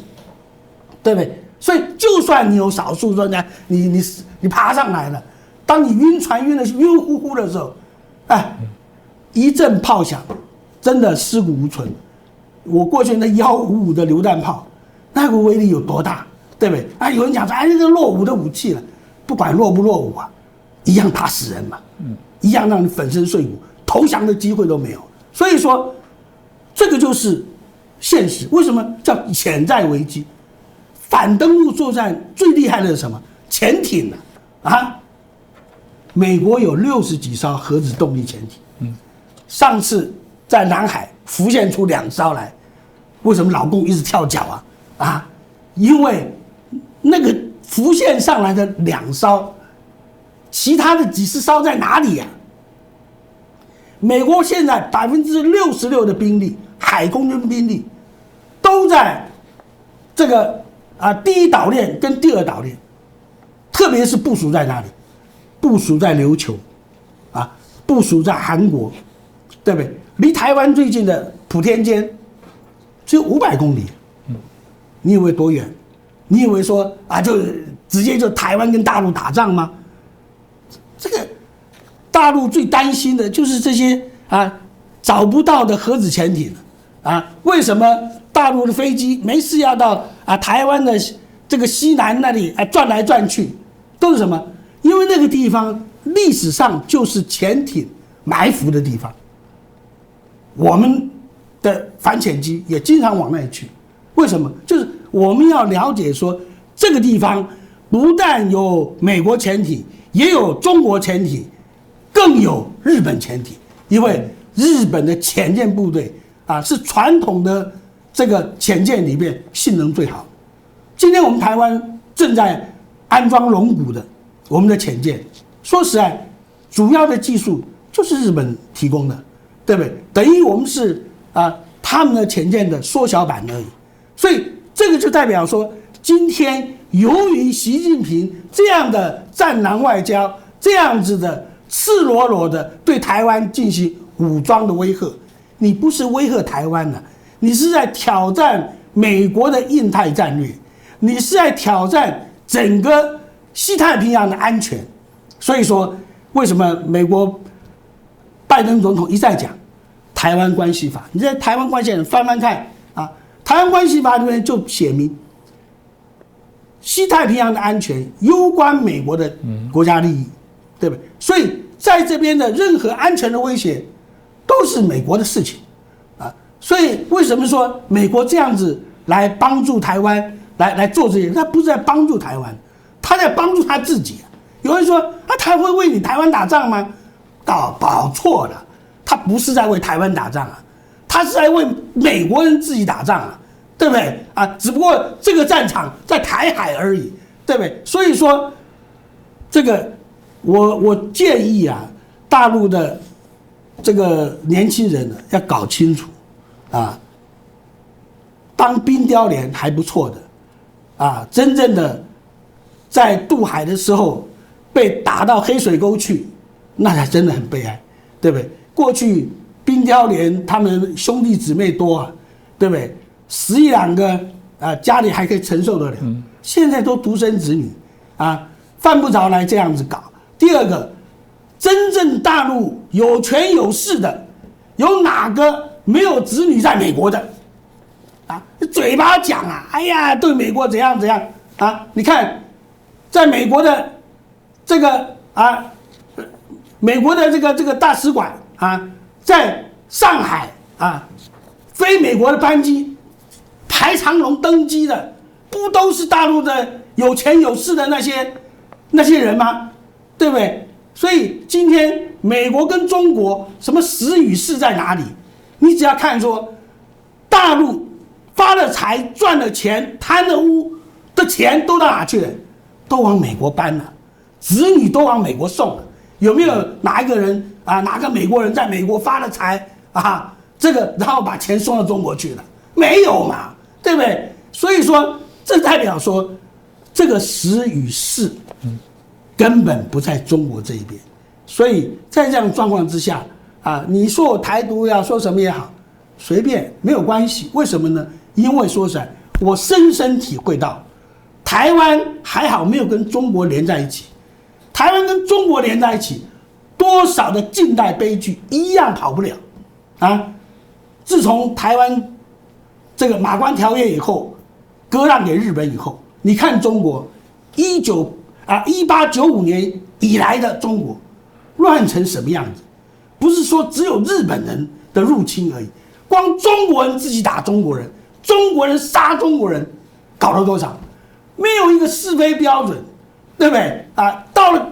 [SPEAKER 3] 对不对？所以就算你有少数说呢，你你你爬上来了，当你晕船晕的晕乎乎的时候。哎，一阵炮响，真的尸骨无存。我过去那幺五五的榴弹炮，那个威力有多大，对不对？啊，有人讲说，哎，这个落伍的武器了，不管落不落伍啊，一样打死人嘛，嗯，一样让你粉身碎骨，投降的机会都没有。所以说，这个就是现实。为什么叫潜在危机？反登陆作战最厉害的是什么？潜艇啊，啊。美国有六十几艘核子动力潜艇，嗯，上次在南海浮现出两艘来，为什么老共一直跳脚啊？啊，因为那个浮现上来的两艘，其他的几十艘在哪里呀？美国现在百分之六十六的兵力，海空军兵力，都在这个啊第一岛链跟第二岛链，特别是部署在哪里？部署在琉球，啊，部署在韩国，对不对？离台湾最近的普天间只有五百公里，嗯，你以为多远？你以为说啊，就直接就台湾跟大陆打仗吗？这个大陆最担心的就是这些啊找不到的核子潜艇啊！为什么大陆的飞机没事要到啊台湾的这个西南那里啊转来转去？都是什么？因为那个地方历史上就是潜艇埋伏的地方，我们的反潜机也经常往那里去。为什么？就是我们要了解说，这个地方不但有美国潜艇，也有中国潜艇，更有日本潜艇，因为日本的潜舰部队啊是传统的这个潜舰里面性能最好。今天我们台湾正在安装龙骨的我们的潜舰，说实在，主要的技术就是日本提供的，对不对？等于我们是啊他们的潜舰的缩小版而已。所以这个就代表说，今天由于习近平这样的战狼外交，这样子的赤裸裸的对台湾进行武装的威吓，你不是威吓台湾了，你是在挑战美国的印太战略，你是在挑战整个西太平洋的安全。所以说，为什么美国拜登总统一再讲台湾关系法？你在台湾关系法翻翻看啊。台湾关系法里面就写明，西太平洋的安全攸关美国的国家利益，对不对？所以在这边的任何安全的威胁，都是美国的事情，所以为什么说美国这样子来帮助台湾，来来做这些？他不是在帮助台湾，他在帮助他自己。有人说，啊，他会为你台湾打仗吗？搞搞错了，他不是在为台湾打仗啊。他是在为美国人自己打仗啊，对不对啊？只不过这个战场在台海而已，对不对？所以说，这个我我建议啊，大陆的这个年轻人呢要搞清楚啊，当冰雕连还不错的啊，真正的在渡海的时候被打到黑水沟去，那才真的很悲哀，对不对？过去。冰雕连他们兄弟姊妹多啊，对不对？十一两个啊，家里还可以承受得了。现在都独生子女啊，犯不着来这样子搞。第二个，真正大陆有权有势的，有哪个没有子女在美国的？啊，嘴巴讲啊，哎呀，对美国怎样怎样啊？你看，在美国的这个啊，美国的这个这个大使馆啊。在上海啊，飞美国的班机排长龙登机的，不都是大陆的有钱有势的那些那些人吗？对不对？所以今天美国跟中国什么实与势在哪里？你只要看说，大陆发了财、赚了钱、贪了污的钱都到哪去了？都往美国搬了，子女都往美国送了。有没有哪一个人啊？哪个美国人在美国发了财啊？这个然后把钱送到中国去了？没有嘛，对不对？所以说，这代表说，这个时与势，根本不在中国这一边。所以在这样状况之下啊，你说我台独要说什么也好，随便没有关系。为什么呢？因为说实在，我深深体会到，台湾还好没有跟中国连在一起。台湾跟中国连在一起，多少的近代悲剧一样跑不了，啊！自从台湾这个马关条约以后，割让给日本以后，你看中国一九啊一八九五年以来的中国乱成什么样子？不是说只有日本人的入侵而已，光中国人自己打中国人，中国人杀中国人，搞了多少？没有一个是非标准。对不对啊？到了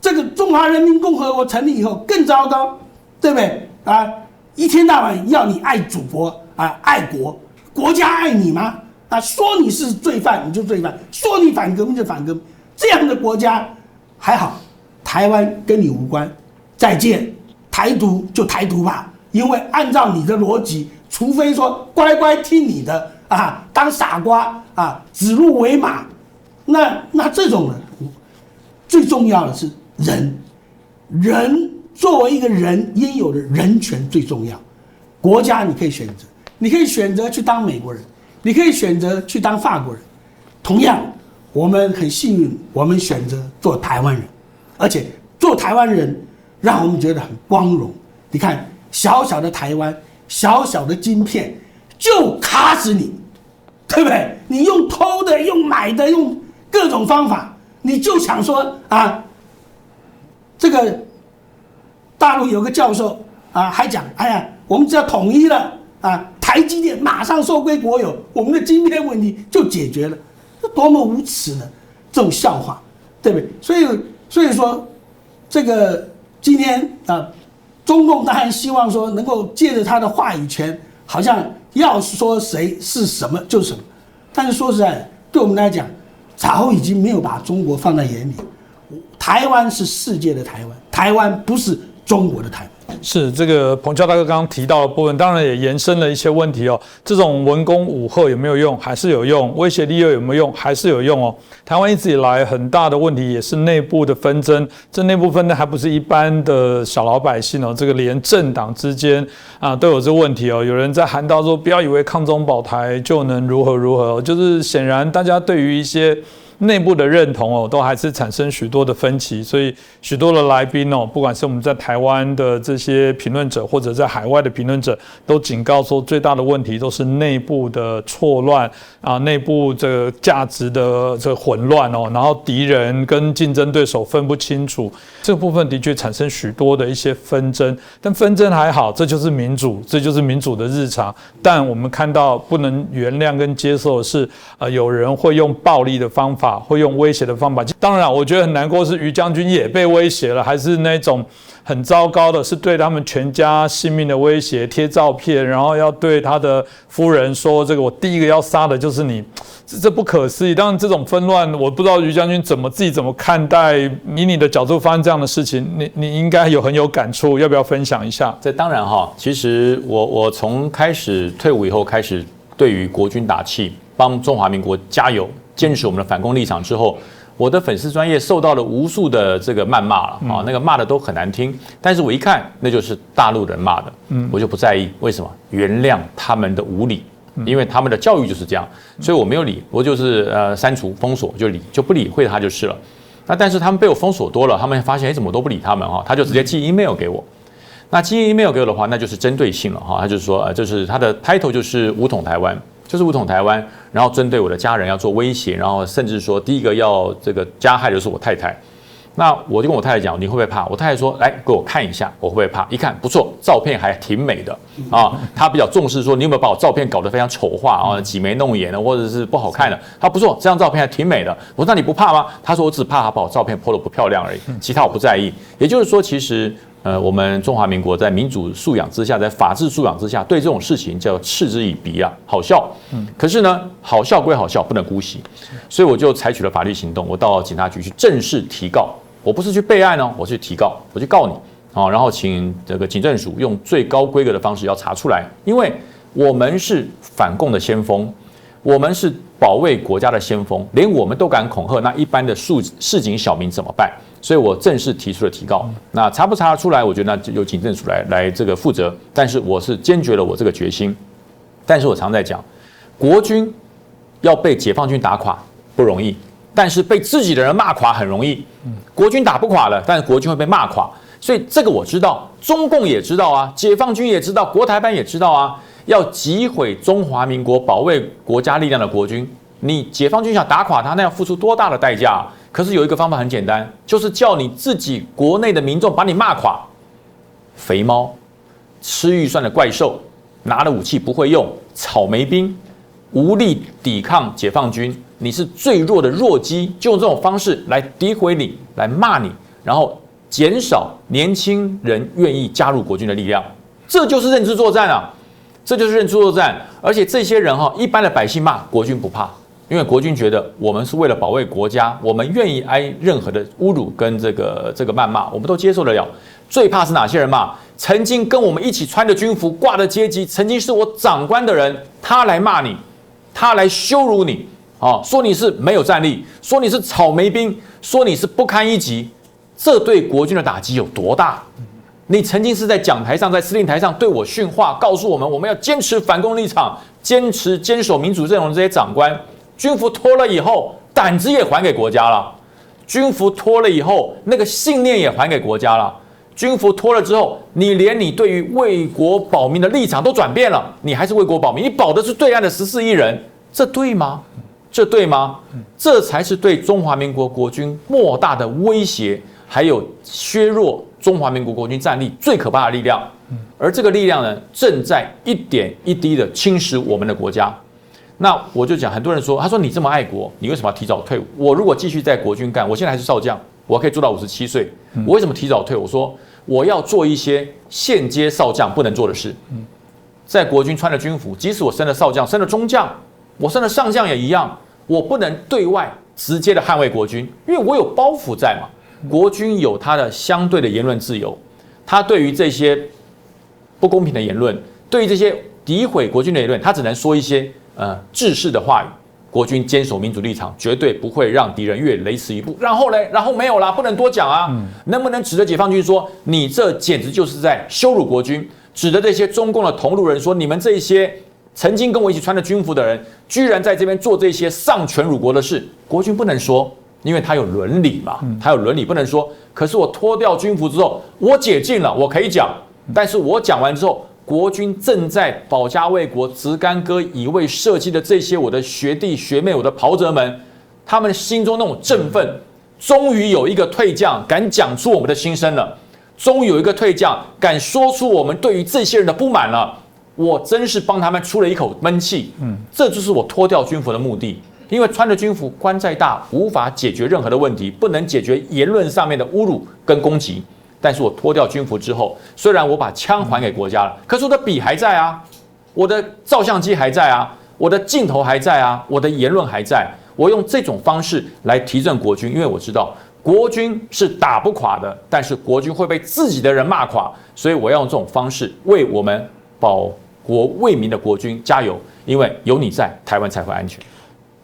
[SPEAKER 3] 这个中华人民共和国成立以后更糟糕，对不对啊？一天到晚要你爱祖国啊，爱国，国家爱你吗？啊，说你是罪犯你就罪犯，说你反革命就反革命，这样的国家还好，台湾跟你无关，再见，台独就台独吧，因为按照你的逻辑，除非说乖乖听你的啊，当傻瓜啊，指鹿为马。那那这种人，最重要的是人，人作为一个人应有的人权最重要。国家你可以选择，你可以选择去当美国人，你可以选择去当法国人。同样，我们很幸运，我们选择做台湾人，而且做台湾人让我们觉得很光荣。你看，小小的台湾，小小的晶片，就卡死你，对不对？你用偷的，用买的，用。各种方法，你就想说啊，这个大陆有个教授啊，还讲，哎呀，我们只要统一了啊，台。积电马上收归国有，我们的晶片问题就解决了，这多么无耻呢？这种笑话，对不对？所以，所以说，这个今天啊，中共当然希望说能够借着他的话语权，好像要说谁是什么就是什么，但是说实在，对我们来讲，早已经没有把中国放在眼里。台湾是世界的台湾，台湾不是中国的台湾。
[SPEAKER 1] 是这个彭教大哥刚刚提到的部分，当然也延伸了一些问题哦。这种文攻武赫有没有用？还是有用？威胁利诱有没有用？还是有用哦。台湾一直以来很大的问题也是内部的纷争，这内部纷争还不是一般的小老百姓哦，这个连政党之间啊都有这个问题哦。有人在喊到说，不要以为抗中保台就能如何如何，就是显然大家对于一些。内部的认同哦，都还是产生许多的分歧，所以许多的来宾哦，不管是我们在台湾的这些评论者，或者在海外的评论者，都警告说，最大的问题都是内部的错乱啊，内部这个价值的这混乱哦，然后敌人跟竞争对手分不清楚，这部分的确产生许多的一些纷争。但纷争还好，这就是民主，这就是民主的日常。但我们看到不能原谅跟接受的是，呃，有人会用暴力的方法。会用威胁的方法，当然，我觉得很难过是于将军也被威胁了，还是那种很糟糕的，是对他们全家性命的威胁，贴照片，然后要对他的夫人说：“这个我第一个要杀的就是你。”这这不可思议。当然，这种纷乱，我不知道于将军怎么自己怎么看待，以你的角度发生这样的事情，你你应该有很有感触，要不要分享一下？
[SPEAKER 4] 这当然哈，其实我我从开始退伍以后开始对于国军打气，帮中华民国加油。坚持我们的反攻立场之后，我的粉丝专业受到了无数的这个谩骂了啊，那个骂的都很难听。但是我一看，那就是大陆人骂的，我就不在意。为什么？原谅他们的无理，因为他们的教育就是这样，所以我没有理，我就是呃删除封锁就理就不理会他就是了。那但是他们被我封锁多了，他们发现哎怎么都不理他们哈，他就直接寄 email 给我。那寄 email 给我的话，那就是针对性了哈，他就是说呃就是他的 title 就是武统台湾。就是武统台湾，然后针对我的家人要做威胁，然后甚至说第一个要这个加害的是我太太。那我就跟我太太讲，你会不会怕？我太太说，来给我看一下，我会不会怕？一看不错，照片还挺美的啊。她比较重视说，你有没有把我照片搞得非常丑化啊，挤眉弄眼的，或者是不好看的？她不错，这张照片还挺美的。我说那你不怕吗？她说我只怕她把我照片泼得不漂亮而已，其他我不在意。也就是说，其实。呃，我们中华民国在民主素养之下，在法治素养之下，对这种事情叫嗤之以鼻啊，好笑。可是呢，好笑归好笑，不能姑息，所以我就采取了法律行动，我到警察局去正式提告。我不是去备案哦，我去提告，我去告你啊，然后请这个警政署用最高规格的方式要查出来，因为我们是反共的先锋，我们是保卫国家的先锋，连我们都敢恐吓，那一般的市市井小民怎么办？所以我正式提出了提告，那查不查得出来，我觉得那就由警政署来来这个负责。但是我是坚决了我这个决心。但是我常在讲，国军要被解放军打垮不容易，但是被自己的人骂垮很容易。国军打不垮了，但是国军会被骂垮。所以这个我知道，中共也知道啊，解放军也知道，国台办也知道啊。要击毁中华民国保卫国家力量的国军，你解放军想打垮他，那要付出多大的代价？可是有一个方法很简单，就是叫你自己国内的民众把你骂垮。肥猫，吃预算的怪兽，拿了武器不会用，草莓兵，无力抵抗解放军，你是最弱的弱鸡，就用这种方式来诋毁你，来骂你，然后减少年轻人愿意加入国军的力量，这就是认知作战啊！这就是认知作战，而且这些人哈，一般的百姓骂国军不怕。因为国军觉得我们是为了保卫国家，我们愿意挨任何的侮辱跟这个这个谩骂，我们都接受得了。最怕是哪些人骂？曾经跟我们一起穿着军服、挂着阶级，曾经是我长官的人，他来骂你，他来羞辱你，啊，说你是没有战力，说你是草莓兵，说你是不堪一击，这对国军的打击有多大？你曾经是在讲台上，在司令台上对我训话，告诉我们我们要坚持反攻立场，坚持坚守民主阵容这些长官。军服脱了以后，胆子也还给国家了；军服脱了以后，那个信念也还给国家了。军服脱了之后，你连你对于为国保民的立场都转变了，你还是为国保民，你保的是对岸的十四亿人，这对吗？这对吗？这才是对中华民国国军莫大的威胁，还有削弱中华民国国军战力最可怕的力量，而这个力量呢，正在一点一滴的侵蚀我们的国家。那我就讲，很多人说，他说你这么爱国，你为什么要提早退伍？我如果继续在国军干，我现在还是少将，我可以做到五十七岁，我为什么提早退？我说我要做一些现阶少将不能做的事。在国军穿了军服，即使我升了少将，升了中将，我升了上将也一样，我不能对外直接的捍卫国军，因为我有包袱在嘛。国军有他的相对的言论自由，他对于这些不公平的言论，对于这些诋毁国军的言论，他只能说一些呃制式的话语。国军坚守民主立场，绝对不会让敌人越雷池一步。然后嘞，然后没有啦，不能多讲啊。能不能指着解放军说，你这简直就是在羞辱国军？指着这些中共的同路人说，你们这些曾经跟我一起穿着军服的人，居然在这边做这些丧权辱国的事，国军不能说，因为他有伦理嘛，他有伦理不能说。可是我脱掉军服之后，我解禁了，我可以讲。但是我讲完之后，国军正在保家卫国、直干戈以卫社稷的这些我的学弟学妹、我的袍泽们，他们心中那种振奋，终于有一个退将敢讲出我们的心声了。终于有一个退将敢说出我们对于这些人的不满了，我真是帮他们出了一口闷气。嗯，这就是我脱掉军服的目的。因为穿着军服，官再大无法解决任何的问题，不能解决言论上面的侮辱跟攻击。但是我脱掉军服之后，虽然我把枪还给国家了，可是我的笔还在啊，我的照相机还在啊，我的镜头还在啊，我的言论还在。我用这种方式来提振国军，因为我知道。国军是打不垮的，但是国军会被自己的人骂垮，所以我要用这种方式为我们保国为民的国军加油，因为有你在，台湾才会安全。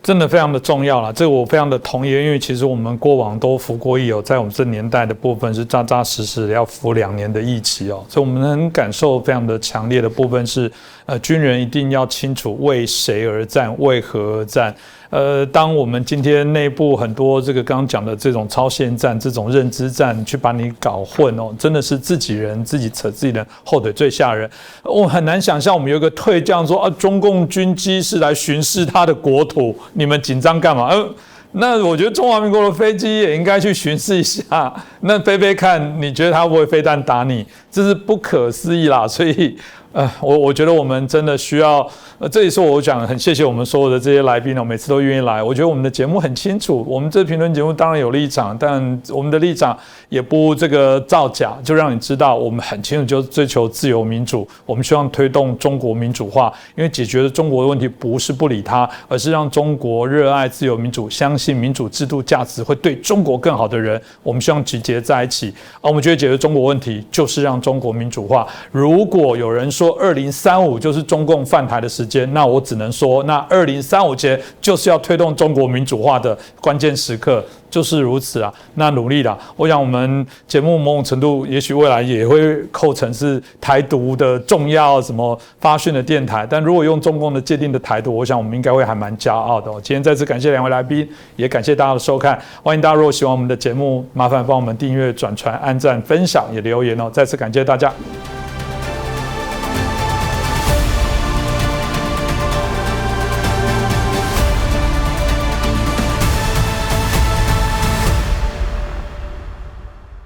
[SPEAKER 1] 真的非常的重要了，这个我非常的同意，因为其实我们过往都服过役哦，在我们这年代的部分是扎扎实实的要服两年的役期哦，所以我们能感受非常的强烈的部分是，呃，军人一定要清楚为谁而战，为何而战。呃，当我们今天内部很多这个刚刚讲的这种超限战、这种认知战，去把你搞混哦，真的是自己人自己扯自己的后腿最吓人。我很难想象我们有个退将说啊，中共军机是来巡视他的国土，你们紧张干嘛？呃，那我觉得中华民国的飞机也应该去巡视一下，那飞飞看，你觉得他会不会飞弹打你？这是不可思议啦，所以。呃，我我觉得我们真的需要，呃，这也是我讲很谢谢我们所有的这些来宾呢，每次都愿意来。我觉得我们的节目很清楚，我们这评论节目当然有立场，但我们的立场也不这个造假，就让你知道我们很清楚，就是追求自由民主，我们希望推动中国民主化，因为解决了中国的问题不是不理他，而是让中国热爱自由民主、相信民主制度价值会对中国更好的人，我们希望集结在一起。而我们觉得解决中国问题就是让中国民主化。如果有人说二零三五就是中共犯台的时间，那我只能说，那二零三五节就是要推动中国民主化的关键时刻。就是如此啊，那努力了。我想我们节目某种程度，也许未来也会构成是台独的重要什么发讯的电台。但如果用中共的界定的台独，我想我们应该会还蛮骄傲的。今天再次感谢两位来宾，也感谢大家的收看。欢迎大家如果喜欢我们的节目，麻烦帮我们订阅、转传、按赞、分享，也留言哦。再次感谢大家。